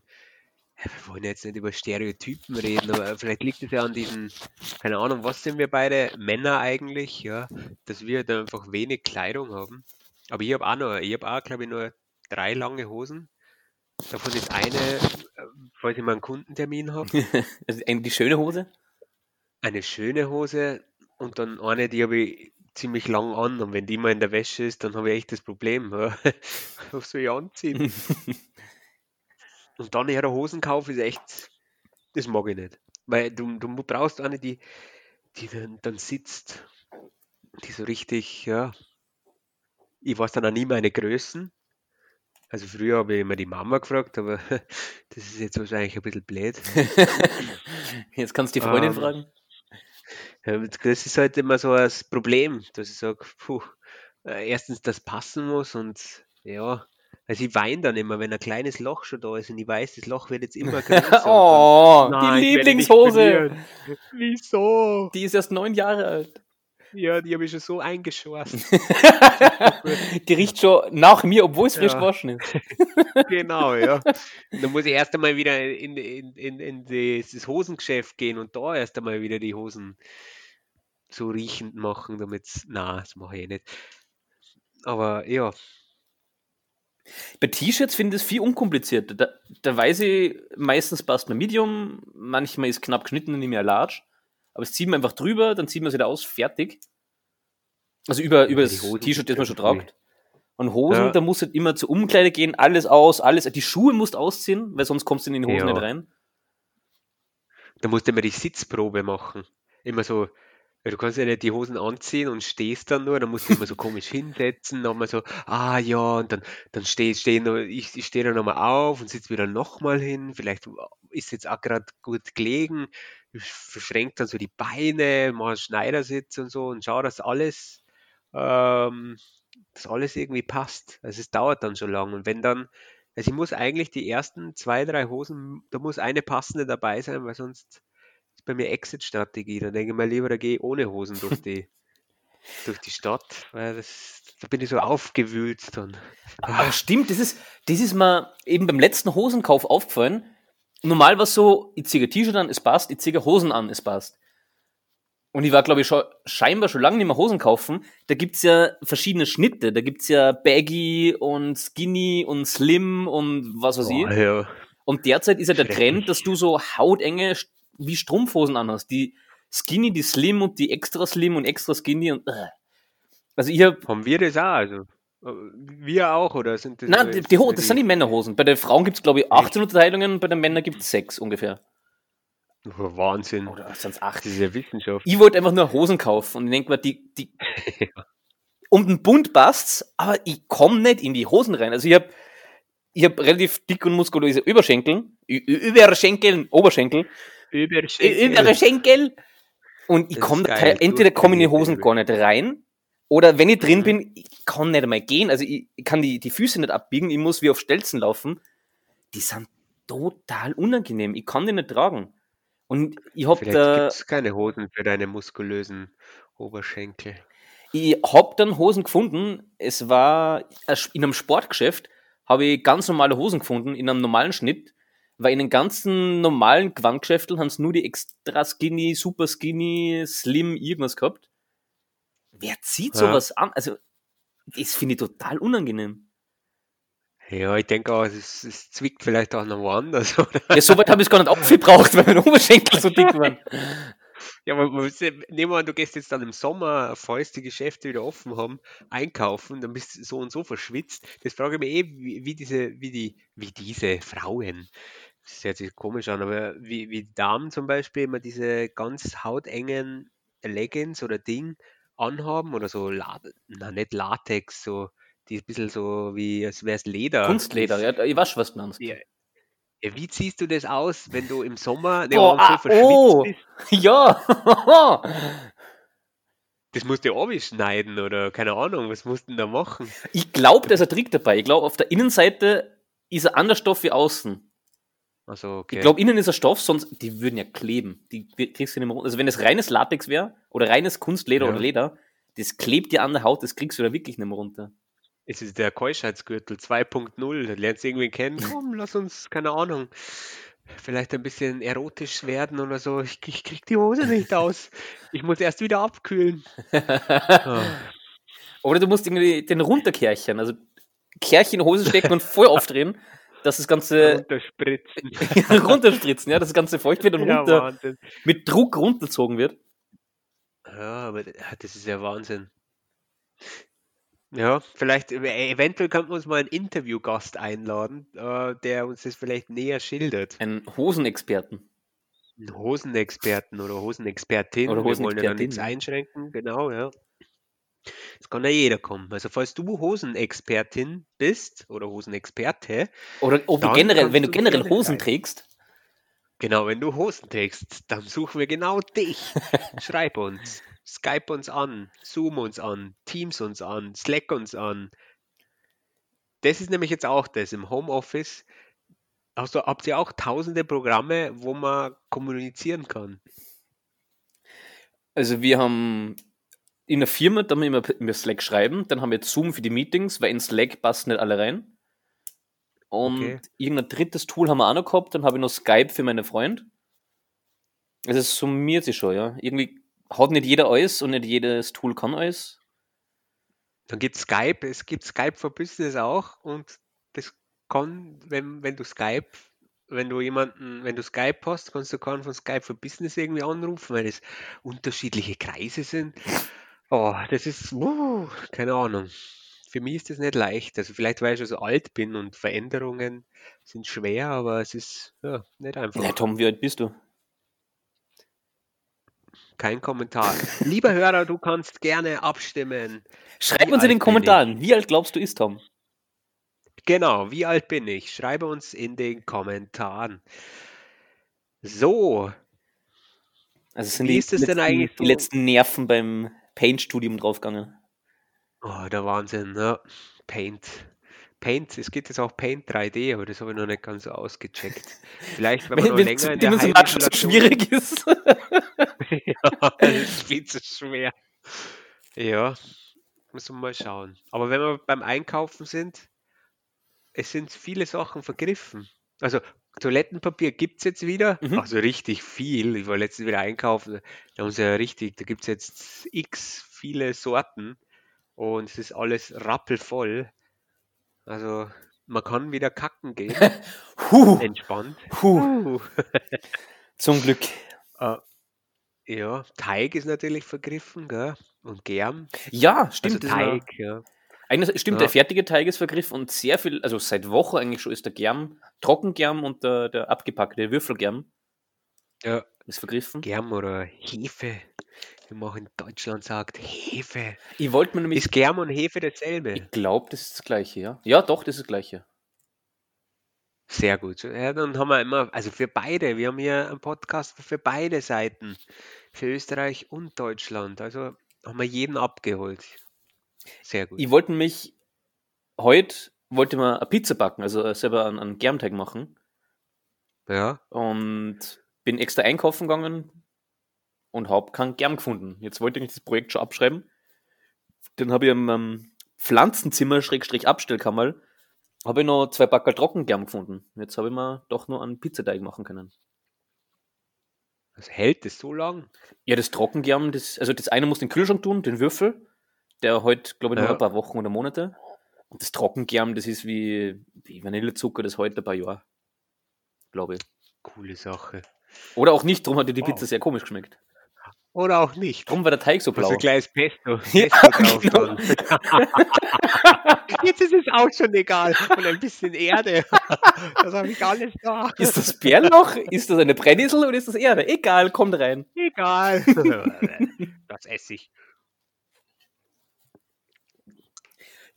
wir wollen jetzt nicht über Stereotypen reden, aber vielleicht liegt es ja an diesen, keine Ahnung, was sind wir beide, Männer eigentlich, ja, dass wir da einfach wenig Kleidung haben. Aber ich habe auch noch, ich habe auch, glaube ich, nur drei lange Hosen. Davon ist eine, äh, falls ich mal einen Kundentermin habe. also die schöne Hose? Eine schöne Hose und dann eine, die habe ich ziemlich lang an und wenn die mal in der Wäsche ist, dann habe ich echt das Problem. Was soll ich anziehen? Und dann eher Hosenkauf ist echt, das mag ich nicht. Weil du, du brauchst eine, die, die dann, dann sitzt, die so richtig, ja. Ich weiß dann auch nie meine Größen. Also früher habe ich immer die Mama gefragt, aber das ist jetzt wahrscheinlich ein bisschen blöd. jetzt kannst du die Freundin ähm, fragen. Das ist halt immer so das Problem, dass ich sage, puh, äh, erstens das passen muss und ja, also ich weine dann immer, wenn ein kleines Loch schon da ist und ich weiß, das Loch wird jetzt immer größer. oh, dann, nein, die Lieblingshose. Wieso? Die ist erst neun Jahre alt. Ja, die habe ich schon so eingeschossen. die riecht schon nach mir, obwohl es frisch ja. gewaschen ist. genau, ja. Dann muss ich erst einmal wieder in, in, in, in das Hosengeschäft gehen und da erst einmal wieder die Hosen so riechend machen, damit es. Na, das mache ich eh nicht. Aber ja, bei T-Shirts finde ich es viel unkomplizierter. Da, da weiß ich, meistens passt man Medium, manchmal ist knapp geschnitten und nicht mehr large. Aber es zieht man einfach drüber, dann zieht man es wieder aus, fertig. Also über, über das T-Shirt, das man schon tragt. Und Hosen, ja. da muss halt immer zur Umkleide gehen, alles aus, alles. Die Schuhe musst ausziehen, weil sonst kommst du in die Hosen ja. nicht rein. Da musst du immer die Sitzprobe machen. Immer so weil du kannst ja nicht die Hosen anziehen und stehst dann nur, dann musst du immer so komisch hinsetzen, nochmal so, ah ja, und dann, dann steh, steh ich, ich stehe dann nochmal auf und sitze wieder nochmal hin, vielleicht ist jetzt auch gerade gut gelegen, verschränkt dann so die Beine, mal Schneidersitz und so und schau, dass alles, ähm, dass alles irgendwie passt. Also es dauert dann schon lang. Und wenn dann, also ich muss eigentlich die ersten zwei, drei Hosen, da muss eine passende dabei sein, weil sonst bei mir Exit-Strategie. Dann denke ich mal lieber, da gehe ich ohne Hosen durch die, durch die Stadt, weil das, da bin ich so aufgewühlt dann. Aber stimmt, das ist, das ist mir eben beim letzten Hosenkauf aufgefallen. Normal war es so, ich ziehe T-Shirt an, es passt, ich ziehe Hosen an, es passt. Und ich war, glaube ich, schon, scheinbar schon lange nicht mehr Hosen kaufen. Da gibt es ja verschiedene Schnitte. Da gibt es ja Baggy und Skinny und Slim und was weiß ich. Ja. Und derzeit ist ja der Trend, dass du so hautenge wie Strumpfhosen anhast. Die Skinny, die Slim und die extra Slim und extra Skinny und äh. also ich hab, haben wir das auch also wir auch oder sind das Nein, die, die, die, das sind die Männerhosen. Bei den Frauen gibt es glaube ich acht Unterteilungen, bei den Männern gibt es sechs ungefähr. Wahnsinn. Oder sind es acht? Das ist ja Wissenschaft. Ich wollte einfach nur Hosen kaufen und ich denke mir, die, die um den Bund passt's, aber ich komme nicht in die Hosen rein. Also ich habe ich hab relativ dick und muskulöse Überschenkel, Überschenkel, Oberschenkel Überschenkel. Überschenkel. Und ich komme entweder komme in die Hosen gar nicht rein, oder wenn ich drin bin, ich kann nicht einmal gehen. Also ich, kann die, die Füße nicht abbiegen, ich muss wie auf Stelzen laufen. Die sind total unangenehm. Ich kann die nicht tragen. Und ich habe da. Gibt keine Hosen für deine muskulösen Oberschenkel. Ich habe dann Hosen gefunden. Es war in einem Sportgeschäft, habe ich ganz normale Hosen gefunden, in einem normalen Schnitt. Weil in den ganzen normalen Gewandgeschäften haben sie nur die extra skinny, super skinny, slim, irgendwas gehabt. Wer zieht ja. sowas an? Also, das finde ich total unangenehm. Ja, ich denke auch, es, es zwickt vielleicht auch noch woanders. Oder? Ja, so weit habe ich es gar nicht abgebraucht, weil meine Oberschenkel so dick waren. Ja, aber nehmen wir an, du gehst jetzt dann im Sommer, falls die Geschäfte wieder offen haben, einkaufen, dann bist du so und so verschwitzt. Das frage ich mich eh, wie, wie diese, wie die, wie diese Frauen, das hört sich komisch an, aber wie, wie Damen zum Beispiel immer diese ganz hautengen Leggings oder Ding anhaben oder so, na nicht Latex, so die ein bisschen so wie, als wäre es Leder. Kunstleder, ja, ich weiß, was du meinst. Ja. Ja, wie ziehst du das aus, wenn du im Sommer ne, Boah, ah, so verschwitzt oh, bist? Ja. das musst du abschneiden oder keine Ahnung, was musst du denn da machen? Ich glaube, da ist ein Trick dabei. Ich glaube, auf der Innenseite ist ein anderer Stoff wie außen. Also, okay. Ich glaube, innen ist ein Stoff, sonst, die würden ja kleben. Die kriegst du nicht mehr runter. Also, wenn es reines Latex wäre oder reines Kunstleder ja. oder Leder, das klebt dir an der Haut, das kriegst du da wirklich nicht mehr runter. Es ist der Keuschheitsgürtel 2.0. Lernst du irgendwie kennen? Komm, lass uns, keine Ahnung, vielleicht ein bisschen erotisch werden oder so. Ich, ich krieg die Hose nicht aus. Ich muss erst wieder abkühlen. oh. Oder du musst irgendwie den runterkärchen, also Kärchen in Hose stecken und voll aufdrehen, dass das Ganze. Runterspritzen. runterspritzen, ja, dass das Ganze feucht wird und runter, ja, mit Druck runtergezogen wird. Ja, aber das ist ja Wahnsinn. Ja, vielleicht, äh, eventuell könnten wir uns mal einen Interviewgast einladen, äh, der uns das vielleicht näher schildert. Einen Hosenexperten. Einen Hosenexperten oder Hosenexpertin. Oder Wir wollen ja nichts einschränken, genau, ja. Es kann ja jeder kommen. Also falls du Hosenexpertin bist oder Hosenexperte. Oder ob du generell, wenn du generell Hosen sein. trägst. Genau, wenn du Hosen trägst, dann suchen wir genau dich. Schreib uns. Skype uns an, Zoom uns an, Teams uns an, Slack uns an. Das ist nämlich jetzt auch das. Im Homeoffice du, habt ihr auch tausende Programme, wo man kommunizieren kann. Also wir haben in der Firma, da müssen wir immer Slack schreiben, dann haben wir Zoom für die Meetings, weil in Slack passen nicht alle rein. Und okay. irgendein drittes Tool haben wir auch noch gehabt, dann habe ich noch Skype für meine Freunde. Also es summiert sich schon, ja. Irgendwie hat nicht jeder alles und nicht jedes Tool kann alles. Dann gibt es Skype, es gibt Skype for Business auch und das kann, wenn, wenn du Skype, wenn du jemanden, wenn du Skype hast, kannst du keinen von Skype for Business irgendwie anrufen, weil es unterschiedliche Kreise sind. Oh, das ist, uh, keine Ahnung. Für mich ist das nicht leicht. Also vielleicht, weil ich schon so alt bin und Veränderungen sind schwer, aber es ist ja, nicht einfach. Ja, Tom, wie alt bist du? Kein Kommentar. Lieber Hörer, du kannst gerne abstimmen. Schreib wie uns in den Kommentaren, wie alt glaubst du ist Tom? Genau, wie alt bin ich? Schreibe uns in den Kommentaren. So. Also sind wie die, ist es letzten, denn eigentlich so? die letzten Nerven beim Paint-Studium draufgegangen? Oh, der Wahnsinn, ja. Paint. Paint, es gibt jetzt auch Paint 3D, aber das habe ich noch nicht ganz ausgecheckt. Vielleicht, wenn man noch länger in der Heimsimulation... so schwierig ist. ja, das ist viel zu schwer. Ja, muss man mal schauen. Aber wenn wir beim Einkaufen sind, es sind viele Sachen vergriffen. Also Toilettenpapier gibt es jetzt wieder, mhm. also richtig viel. Ich war letztens wieder einkaufen, da haben sie ja richtig, da gibt es jetzt x viele Sorten und es ist alles rappelvoll. Also man kann wieder kacken gehen. huh. Entspannt. Huh. Zum Glück. Uh, ja, Teig ist natürlich vergriffen, gell? Und Germ. Ja, stimmt. Also Teig, ja. Eigentlich stimmt, ja. der fertige Teig ist vergriffen und sehr viel, also seit Wochen eigentlich schon ist der Germ, Trockengerm und der, der abgepackte Würfelgerm ja. ist vergriffen. Germ oder Hefe, wie man auch in Deutschland sagt, Hefe. Ich wollte mir nämlich. Ist Germ und Hefe dasselbe? Ich glaube, das ist das gleiche, ja. Ja, doch, das ist das gleiche. Sehr gut. Ja, dann haben wir immer, also für beide, wir haben hier einen Podcast für beide Seiten, für Österreich und Deutschland. Also haben wir jeden abgeholt. Sehr gut. Ich wollte mich heute wollte mal eine Pizza backen, also selber einen, einen Germteig machen. Ja. Und bin extra einkaufen gegangen und habe keinen Germ gefunden. Jetzt wollte ich das Projekt schon abschreiben. dann habe ich im ähm, Pflanzenzimmer, Schrägstrich Abstellkammer, habe ich noch zwei Backel Trockengerm gefunden. Jetzt habe ich mir doch nur einen Pizzateig machen können. Was hält das so lang? Ja, das Trockengerm, das, also das eine muss den Kühlschrank tun, den Würfel, der heute, glaube ich, noch ja. ein paar Wochen oder Monate. Und das Trockengerm, das ist wie, wie Vanillezucker, das heute ein paar Jahre. Glaube ich. Coole Sache. Oder auch nicht, darum hat dir die wow. Pizza sehr komisch geschmeckt. Oder auch nicht. Darum war der Teig so blau. So ein kleines Pesto. Pesto ja, genau. Jetzt ist es auch schon egal. Und ein bisschen Erde. Das habe ich alles da. Ist das Bärloch? Ist das eine Brennnessel oder ist das Erde? Egal, kommt rein. Egal. Das esse ich.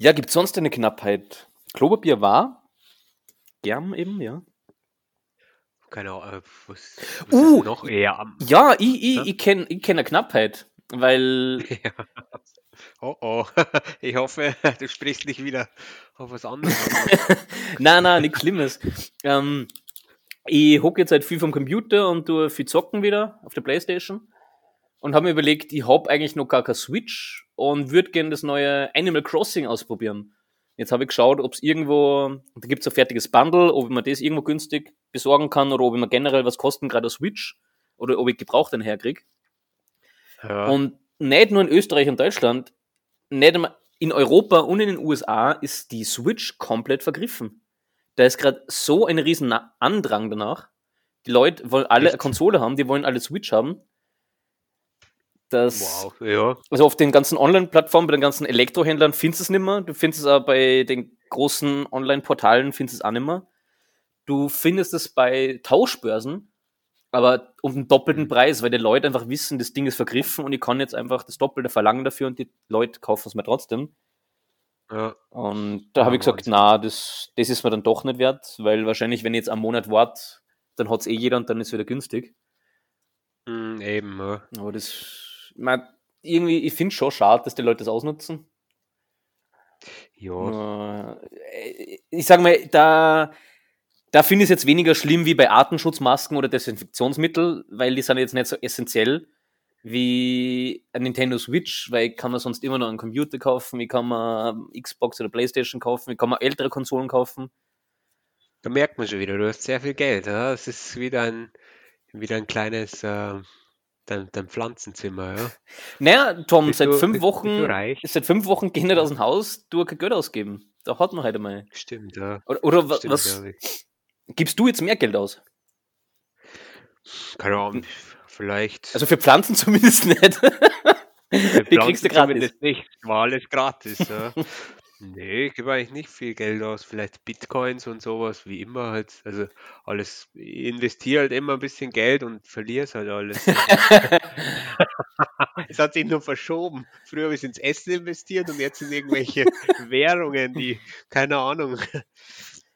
Ja, gibt es sonst eine Knappheit? Klopapier war? Germ eben, ja. Keine Ahnung, äh, was, was uh, noch eher am. Ja, ich, ich, ich kenne ich kenn eine Knappheit, weil. Ja. Oh oh, ich hoffe, du sprichst nicht wieder auf was anderes. nein, nein, nichts Schlimmes. Ähm, ich hocke jetzt halt viel vom Computer und tue viel zocken wieder auf der Playstation und habe mir überlegt, ich habe eigentlich noch gar keine Switch und würde gerne das neue Animal Crossing ausprobieren. Jetzt habe ich geschaut, ob es irgendwo, da gibt es ein fertiges Bundle, ob mir das irgendwo günstig besorgen kann oder ob ich mir generell was kosten, gerade eine Switch oder ob ich gebraucht einen herkriege. Ja. Und nicht nur in Österreich und Deutschland, nicht in Europa und in den USA ist die Switch komplett vergriffen. Da ist gerade so ein riesen Andrang danach. Die Leute wollen alle Echt? eine Konsole haben, die wollen alle Switch haben. Das, wow, ja. Also auf den ganzen Online-Plattformen, bei den ganzen Elektrohändlern findest du es nicht mehr. Du findest es auch bei den großen Online-Portalen, findest es auch nicht mehr. Du findest es bei Tauschbörsen, aber um den doppelten mhm. Preis, weil die Leute einfach wissen, das Ding ist vergriffen und ich kann jetzt einfach das Doppelte verlangen dafür und die Leute kaufen es mir trotzdem. Ja. Und da ja, habe ich gesagt, na, das, das ist mir dann doch nicht wert, weil wahrscheinlich, wenn ich jetzt einen Monat warte, dann hat es eh jeder und dann ist es wieder günstig. Mm, eben, ja. Aber das man, irgendwie, ich finde es schon schade, dass die Leute das ausnutzen. Ja. Äh, ich sage mal, da, da finde ich es jetzt weniger schlimm wie bei Artenschutzmasken oder Desinfektionsmittel, weil die sind jetzt nicht so essentiell wie ein Nintendo Switch, weil ich kann mir sonst immer noch einen Computer kaufen, ich kann mir Xbox oder Playstation kaufen, ich kann mir ältere Konsolen kaufen. Da merkt man schon wieder, du hast sehr viel Geld. Es ist wieder ein, wieder ein kleines äh, dein, dein Pflanzenzimmer, ja? Naja, Tom, bist seit du, fünf Wochen, seit fünf Wochen gehen nicht aus dem Haus, du kein Geld ausgeben. Da hat man halt einmal. Stimmt, ja. Oder, oder Stimmt, was? Gibst du jetzt mehr Geld aus? Keine Ahnung, vielleicht. Also für Pflanzen zumindest nicht. Die kriegst du gratis. Nicht, war alles gratis. Ja. Nee, ich gebe eigentlich nicht viel Geld aus. Vielleicht Bitcoins und sowas, wie immer halt. Also alles, ich investiere halt immer ein bisschen Geld und verliere es halt alles. es hat sich nur verschoben. Früher habe ich es ins Essen investiert und jetzt in irgendwelche Währungen, die, keine Ahnung.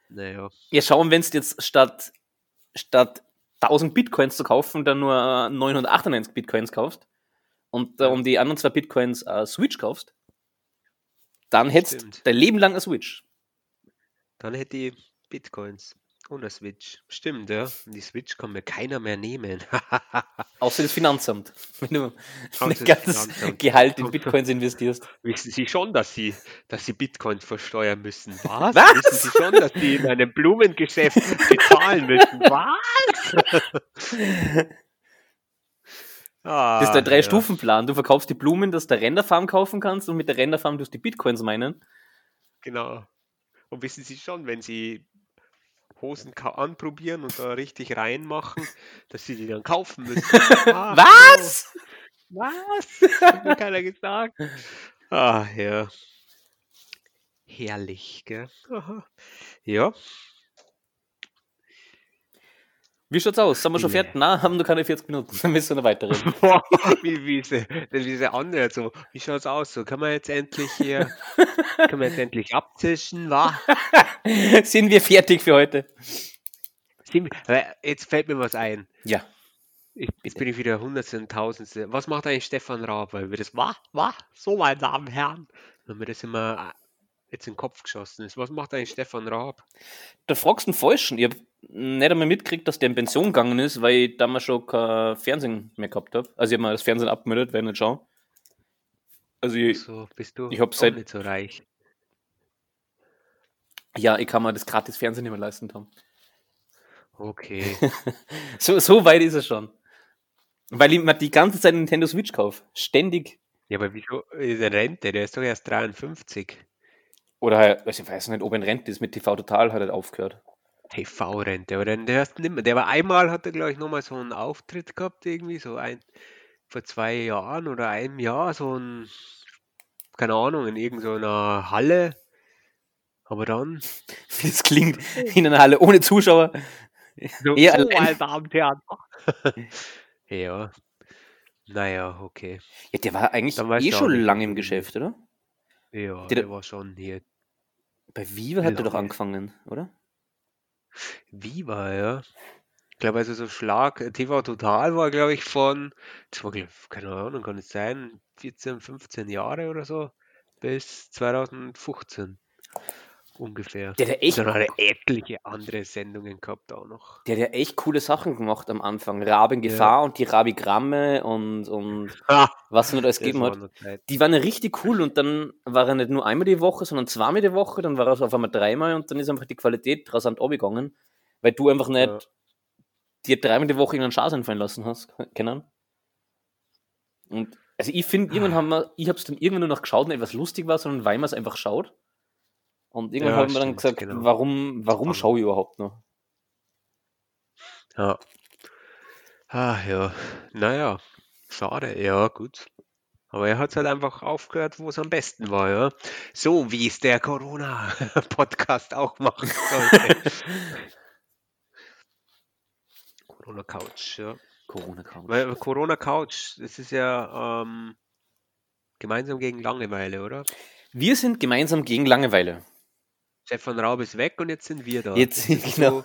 Naja. Ja, schauen, wenn es jetzt statt, statt 1000 Bitcoins zu kaufen, dann nur 998 Bitcoins kaufst und äh, um die anderen zwei Bitcoins äh, Switch kaufst, dann hättest du dein Leben lang eine Switch. Dann hätte ich Bitcoins und eine Switch. Stimmt, ja. Die Switch kann mir keiner mehr nehmen. Außer das Finanzamt. Wenn du ein ganzes Gehalt in Bitcoins investierst. Wissen Sie schon, dass Sie, dass Sie Bitcoins versteuern müssen? Was? Was? Wissen Sie schon, dass Sie in einem Blumengeschäft bezahlen müssen? Was? Ah, das ist der Drei-Stufen-Plan. Du verkaufst die Blumen, dass du der Renderfarm kaufen kannst und mit der Renderfarm tust du die Bitcoins meinen. Genau. Und wissen Sie schon, wenn Sie Hosen anprobieren und da richtig reinmachen, dass Sie die dann kaufen müssen. Ah, Was? So. Was? Hat mir keiner gesagt. Ah, ja. Herrlich, gell? Aha. Ja. Wie schaut's aus? Sind wir schon fertig? Nein, haben nur keine 40 Minuten. Dann müssen wir noch weiterreden. wie, wie, sie, wie sie anhört, so, wie schaut's aus? So, können wir jetzt endlich hier, können wir jetzt endlich abzischen, wa? Sind wir fertig für heute? Sind, jetzt fällt mir was ein. Ja. Ich, jetzt bin ich wieder Hundertste und Tausendste. Was macht eigentlich Stefan Raab? Weil wir das, wa, wa, so, meine Damen und Herren. Wenn wir das immer jetzt in den Kopf geschossen ist. Was macht eigentlich Stefan Raab? Da fragst du einen Falschen. Ich habe nicht einmal mitgekriegt, dass der in Pension gegangen ist, weil ich damals schon kein Fernsehen mehr gehabt habe. Also ich habe mal das Fernsehen abgemeldet, wenn nicht schauen. Also ich, so bist du ich hab seit, nicht so reich. Ja, ich kann mir das gratis Fernsehen nicht mehr leisten, Tom. Okay. so, so weit ist es schon. Weil ich mir die ganze Zeit Nintendo Switch kaufe. Ständig. Ja, aber wieso ist er Rente? Der ist doch erst 53. Oder also ich weiß nicht, ob er in Rente ist. Mit TV Total hat er aufgehört. TV-Rente, aber den hörst du nicht mehr. Der war einmal, hat er, glaube ich, nochmal so einen Auftritt gehabt, irgendwie, so ein, vor zwei Jahren oder einem Jahr, so ein, keine Ahnung, in irgendeiner Halle. Aber dann. Wie es klingt, in einer Halle ohne Zuschauer. So, Eher so allein. ein Abendtheater. ja. Naja, okay. Ja, der war eigentlich eh schon lange im Geschäft, oder? Ja, Der- der war schon hier. Bei Viva hat er doch angefangen, oder? Viva, ja. Ich glaube, also so Schlag, äh, TV Total war, glaube ich, von, das war, keine Ahnung, kann es sein, 14, 15 Jahre oder so, bis 2015 ungefähr. Der hat ja echt, Dann hat er etliche andere Sendungen gehabt auch noch. der hat ja echt coole Sachen gemacht am Anfang. Raben Gefahr und die Rabigramme und, und Ha! was er nicht alles gegeben hat. noch. Die waren ja richtig cool und dann war er nicht nur einmal die Woche, sondern zweimal die Woche, dann war er auf einmal dreimal und dann ist einfach die Qualität rasant abgegangen, weil du einfach nicht Ja. dir dreimal die Woche irgendeinen Schatz einfallen lassen hast, kennen. Und also ich finde, irgendwann haben wir, ich habe es dann irgendwann nur noch geschaut, nicht was lustig war, sondern weil man es einfach schaut. Und irgendwann Ja, haben wir dann gesagt, genau. warum, warum schaue ich überhaupt noch? Ja. Ah, ja. Naja, schade, ja, gut. Aber er hat halt einfach aufgehört, wo es am besten war, ja. So wie es der Corona-Podcast auch machen sollte. Corona Couch, ja. Corona Couch. Weil Corona Couch, das ist ja ähm, gemeinsam gegen Langeweile, oder? Wir sind gemeinsam gegen Langeweile. Stefan Raab ist weg und jetzt sind wir da. Jetzt, ist genau. so,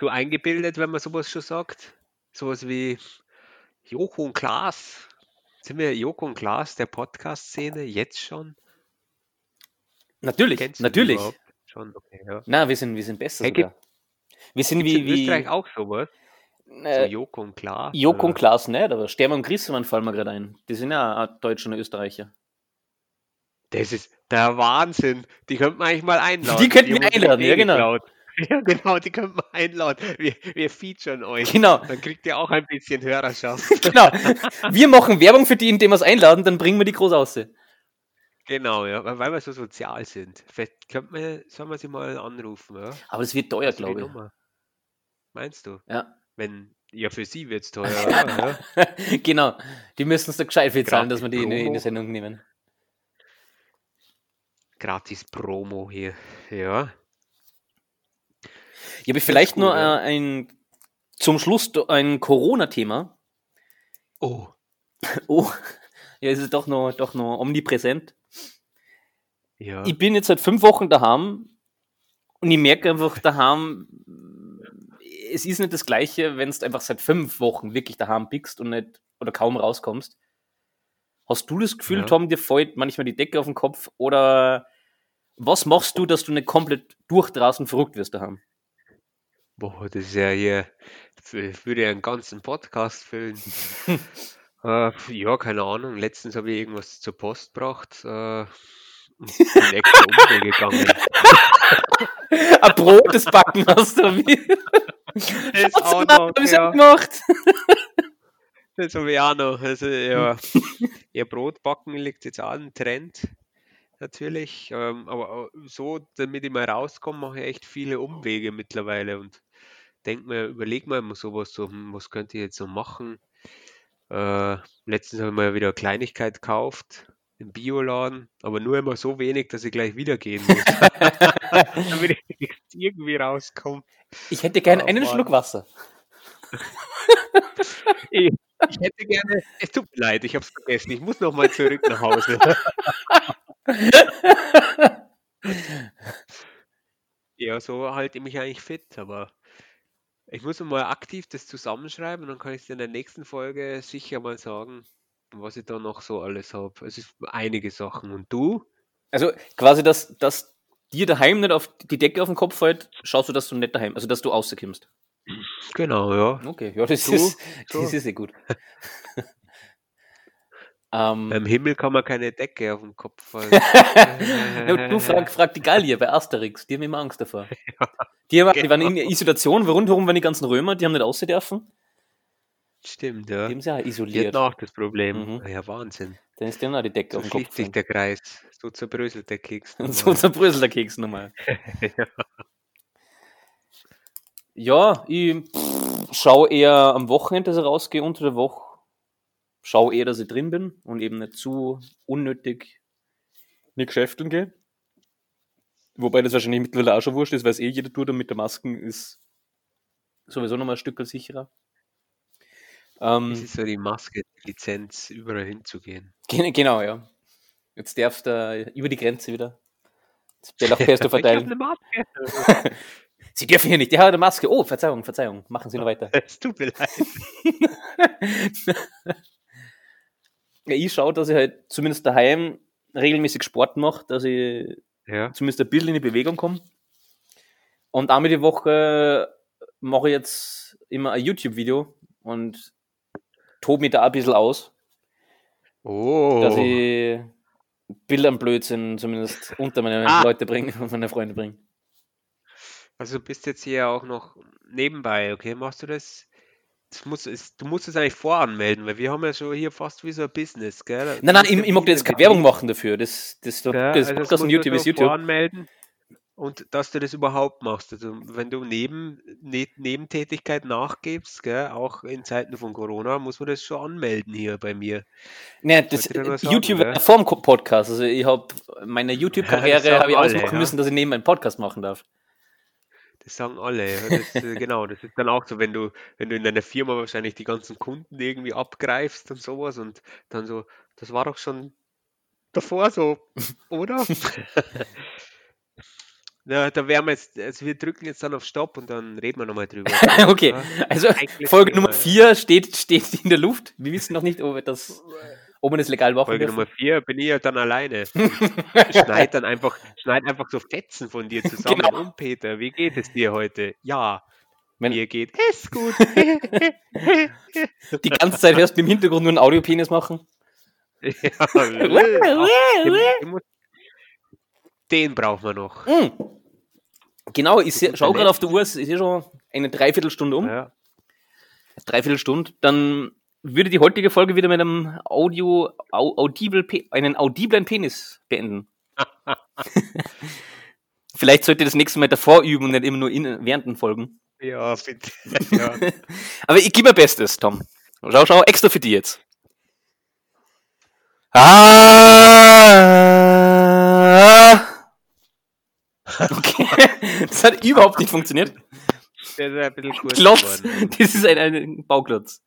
so eingebildet, wenn man sowas schon sagt. Sowas wie Joko und Klaas. Sind wir Joko und Klaas der Podcast-Szene jetzt schon? Natürlich, Kennst natürlich. Schon, okay, ja. Na, wir sind, wir sind besser Hey, sogar. Wir sind wie, in Österreich wie auch sowas? So äh, Joko und Klaas? Joko und? Klaas nicht, aber Stermann und Grissemann fallen mir gerade ein. Die sind ja auch Deutsche und Österreicher. Das ist der Wahnsinn. Die könnten wir eigentlich mal einladen. Die könnten wir einladen, eh ja, genau. geklaut. Ja, genau, die könnten wir einladen. Wir, wir featuren euch. Genau, Dann kriegt ihr auch ein bisschen Hörerschaft. genau. Wir machen Werbung für die, indem wir es einladen, dann bringen wir die groß aus. Genau, ja, weil wir so sozial sind. Vielleicht könnte man, sollen wir sie mal anrufen, ja? Aber das wird teuer, glaube ich. Nummer? Meinst du? Ja. Wenn, ja, für sie wird es teuer, ja? genau. Die müssen uns da gescheit viel zahlen, dass wir die in, die- in die. Sendung nehmen. Gratis Promo hier. Ja. Ich habe vielleicht gut, nur äh, ja. ein zum Schluss ein Corona-Thema. Oh, Oh, ja, es ist doch noch, doch noch omnipräsent. ja. Ich bin jetzt seit fünf Wochen daheim und ich merke einfach daheim, es ist nicht das Gleiche, wenn du einfach seit fünf Wochen wirklich daheim pickst und nicht oder kaum rauskommst. Hast du das Gefühl, Ja. Tom, dir fällt manchmal die Decke auf den Kopf oder was machst du, dass du nicht komplett durch draußen verrückt wirst daheim? Boah, das ist ja hier, würde ja einen ganzen Podcast füllen. äh, ja, keine Ahnung. Letztens habe ich irgendwas zur Post gebracht äh, und bin extra Umweg gegangen. Ein Brot, das Backen hast du wie? Das Schaut's mal, hab ich's ja gemacht. Das habe ich auch noch. Also, ja, ja Brotbacken liegt jetzt auch ein Trend, natürlich. Ähm, aber äh, so, damit ich mal rauskomme, mache ich echt viele Umwege mittlerweile und denke mir, überleg mal immer sowas, so, hm, was könnte ich jetzt so machen? Äh, letztens habe ich mal wieder eine Kleinigkeit gekauft im Bioladen, aber nur immer so wenig, dass ich gleich wieder gehen muss. damit ich irgendwie rauskomme. Ich hätte gerne Oh, einen Mann. Schluck Wasser. Ich, ich hätte gerne, es tut mir leid, ich habe es vergessen, ich muss noch mal zurück nach Hause. Ja, so halte ich mich eigentlich fit, aber ich muss mal aktiv das zusammenschreiben und dann kann ich es in der nächsten Folge sicher mal sagen, was ich da noch so alles habe. Es ist einige Sachen. Und du? Also quasi, dass, dass dir daheim nicht auf die Decke auf den Kopf fällt, schaust du, dass du nicht daheim, also dass du rauskommst. Genau, ja. Okay, ja, das Du? ist, So. das ist sehr gut. Ähm, Beim Himmel kann man keine Decke auf dem Kopf fallen. du frag, frag die Gallier bei Asterix, die haben immer Angst davor. Ja, die, haben, genau. die waren in Isolation, rundherum waren die ganzen Römer, die haben nicht aussehen dürfen. Stimmt, ja. Die haben sie ja isoliert. Die auch das Problem. Mhm. Ja, Wahnsinn. Dann ist denen auch die Decke so auf dem Kopf. sich der Kreis. So zerbröselt der Keks. so zerbröselt der Keks nochmal. ja. Ja, ich schaue eher am Wochenende, dass ich rausgehe, unter der Woche. Schaue eher, dass ich drin bin und eben nicht zu unnötig mit Geschäften gehe. Wobei das wahrscheinlich mittlerweile auch schon wurscht ist, weil es eh jeder tut und mit der Masken ist sowieso nochmal ein Stück sicherer. Ähm, das ist so die Maske, die Lizenz, überall hinzugehen. Genau, ja. Jetzt darfst du über die Grenze wieder. Bellachpesto verteilen. Ich eine Maske. Sie dürfen hier nicht, die hat eine Maske. Oh, Verzeihung, Verzeihung. Machen Sie noch weiter. Es tut mir leid. ja, ich schaue, dass ich halt zumindest daheim regelmäßig Sport mache, dass ich ja. zumindest ein bisschen in die Bewegung komme. Und einmal die Woche mache ich jetzt immer ein YouTube-Video und tobe mich da ein bisschen aus. Oh. Dass ich Bildern zumindest unter meine ah. Leute bringen und meine Freunde bringen. Also du bist jetzt hier auch noch nebenbei, okay? Machst du das? das muss, ist, du musst es eigentlich voranmelden, weil wir haben ja schon hier fast wie so ein Business, gell? Nein, nein, ich, ich mag jetzt keine Werbung machen dafür. Das, das, das, ja, das also Podcast und YouTube ist YouTube. Voranmelden und dass du das überhaupt machst. Also wenn du neben ne, Nebentätigkeit nachgibst, gell, auch in Zeiten von Corona, muss man das schon anmelden hier bei mir. Ne, das sagen, YouTube gell? vorm Podcast. Also ich habe meine YouTube-Karriere ja, habe ich ausmachen ja. müssen, dass ich neben einen Podcast machen darf. Das sagen alle. Das, äh, genau, das ist dann auch so, wenn du, wenn du in deiner Firma wahrscheinlich die ganzen Kunden irgendwie abgreifst und sowas und dann so, das war doch schon davor so, oder? Ja, da werden wir jetzt, also wir drücken jetzt dann auf Stopp und dann reden wir nochmal drüber. okay, also Folge Nummer 4 steht, steht in der Luft. Wir wissen noch nicht, ob, das, ob man das legal machen Folge Nummer 4 bin ich ja dann alleine. schneid dann einfach, schneid einfach so Fetzen von dir zusammen genau. um, Peter. Wie geht es dir heute? Ja. Wenn, Mir geht es gut. Die ganze Zeit hörst du im Hintergrund nur einen Audiopenis machen. Ja, den brauchen wir noch. Mm. Genau, ich schaue gerade auf der Uhr, es ist ja schon eine Dreiviertelstunde um. Ja. Dreiviertelstunde. Dann würde die heutige Folge wieder mit einem Audio, audible, einen audiblen Penis beenden. Vielleicht sollte das nächste Mal davor üben und nicht immer nur in, während den Folgen. Ja, bitte. Ja. Aber ich gebe mein Bestes, Tom. Schau, schau, extra für dich jetzt. Ah! Okay, das hat überhaupt nicht funktioniert. Der ist ein bisschen kurz Klotz. Geworden. Das ist ein, ein Bauklotz.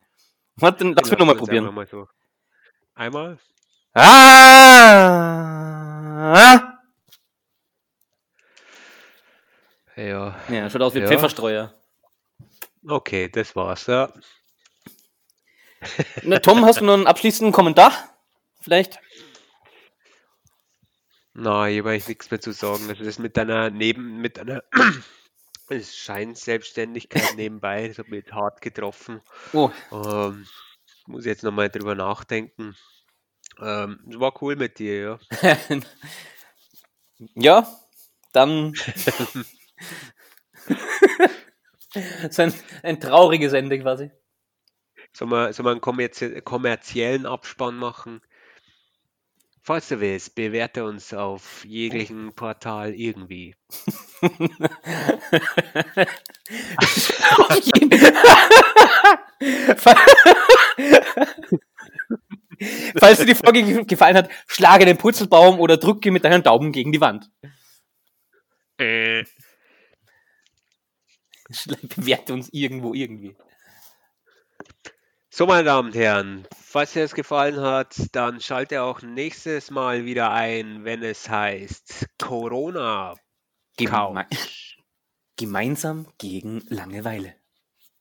Warte, lass genau, mich nochmal probieren. Mal so. Einmal. Ah! Ja. Ja, schaut aus wie ja. Pfefferstreuer. Okay, das war's, ja. Na, Tom, hast du noch einen abschließenden Kommentar? Vielleicht? Nein, hier habe ich nichts mehr zu sagen. Also das mit deiner neben mit einer Scheinselbstständigkeit nebenbei, das hat mich hart getroffen. Oh. Ähm, muss jetzt nochmal drüber nachdenken. Ähm, es war cool mit dir, ja. ja, dann so ein, ein trauriges Ende quasi. Sollen wir, sollen wir einen kommerziellen Abspann machen? Falls du willst, bewerte uns auf jeglichen Portal irgendwie. Falls dir die Folge gefallen hat, schlage den Putzelbaum oder drücke mit deinen Daumen gegen die Wand. Äh. Bewerte uns irgendwo irgendwie. So, meine Damen und Herren, falls dir es gefallen hat, dann schalte auch nächstes Mal wieder ein, wenn es heißt Corona. Geme Gemeinsam gegen Langeweile.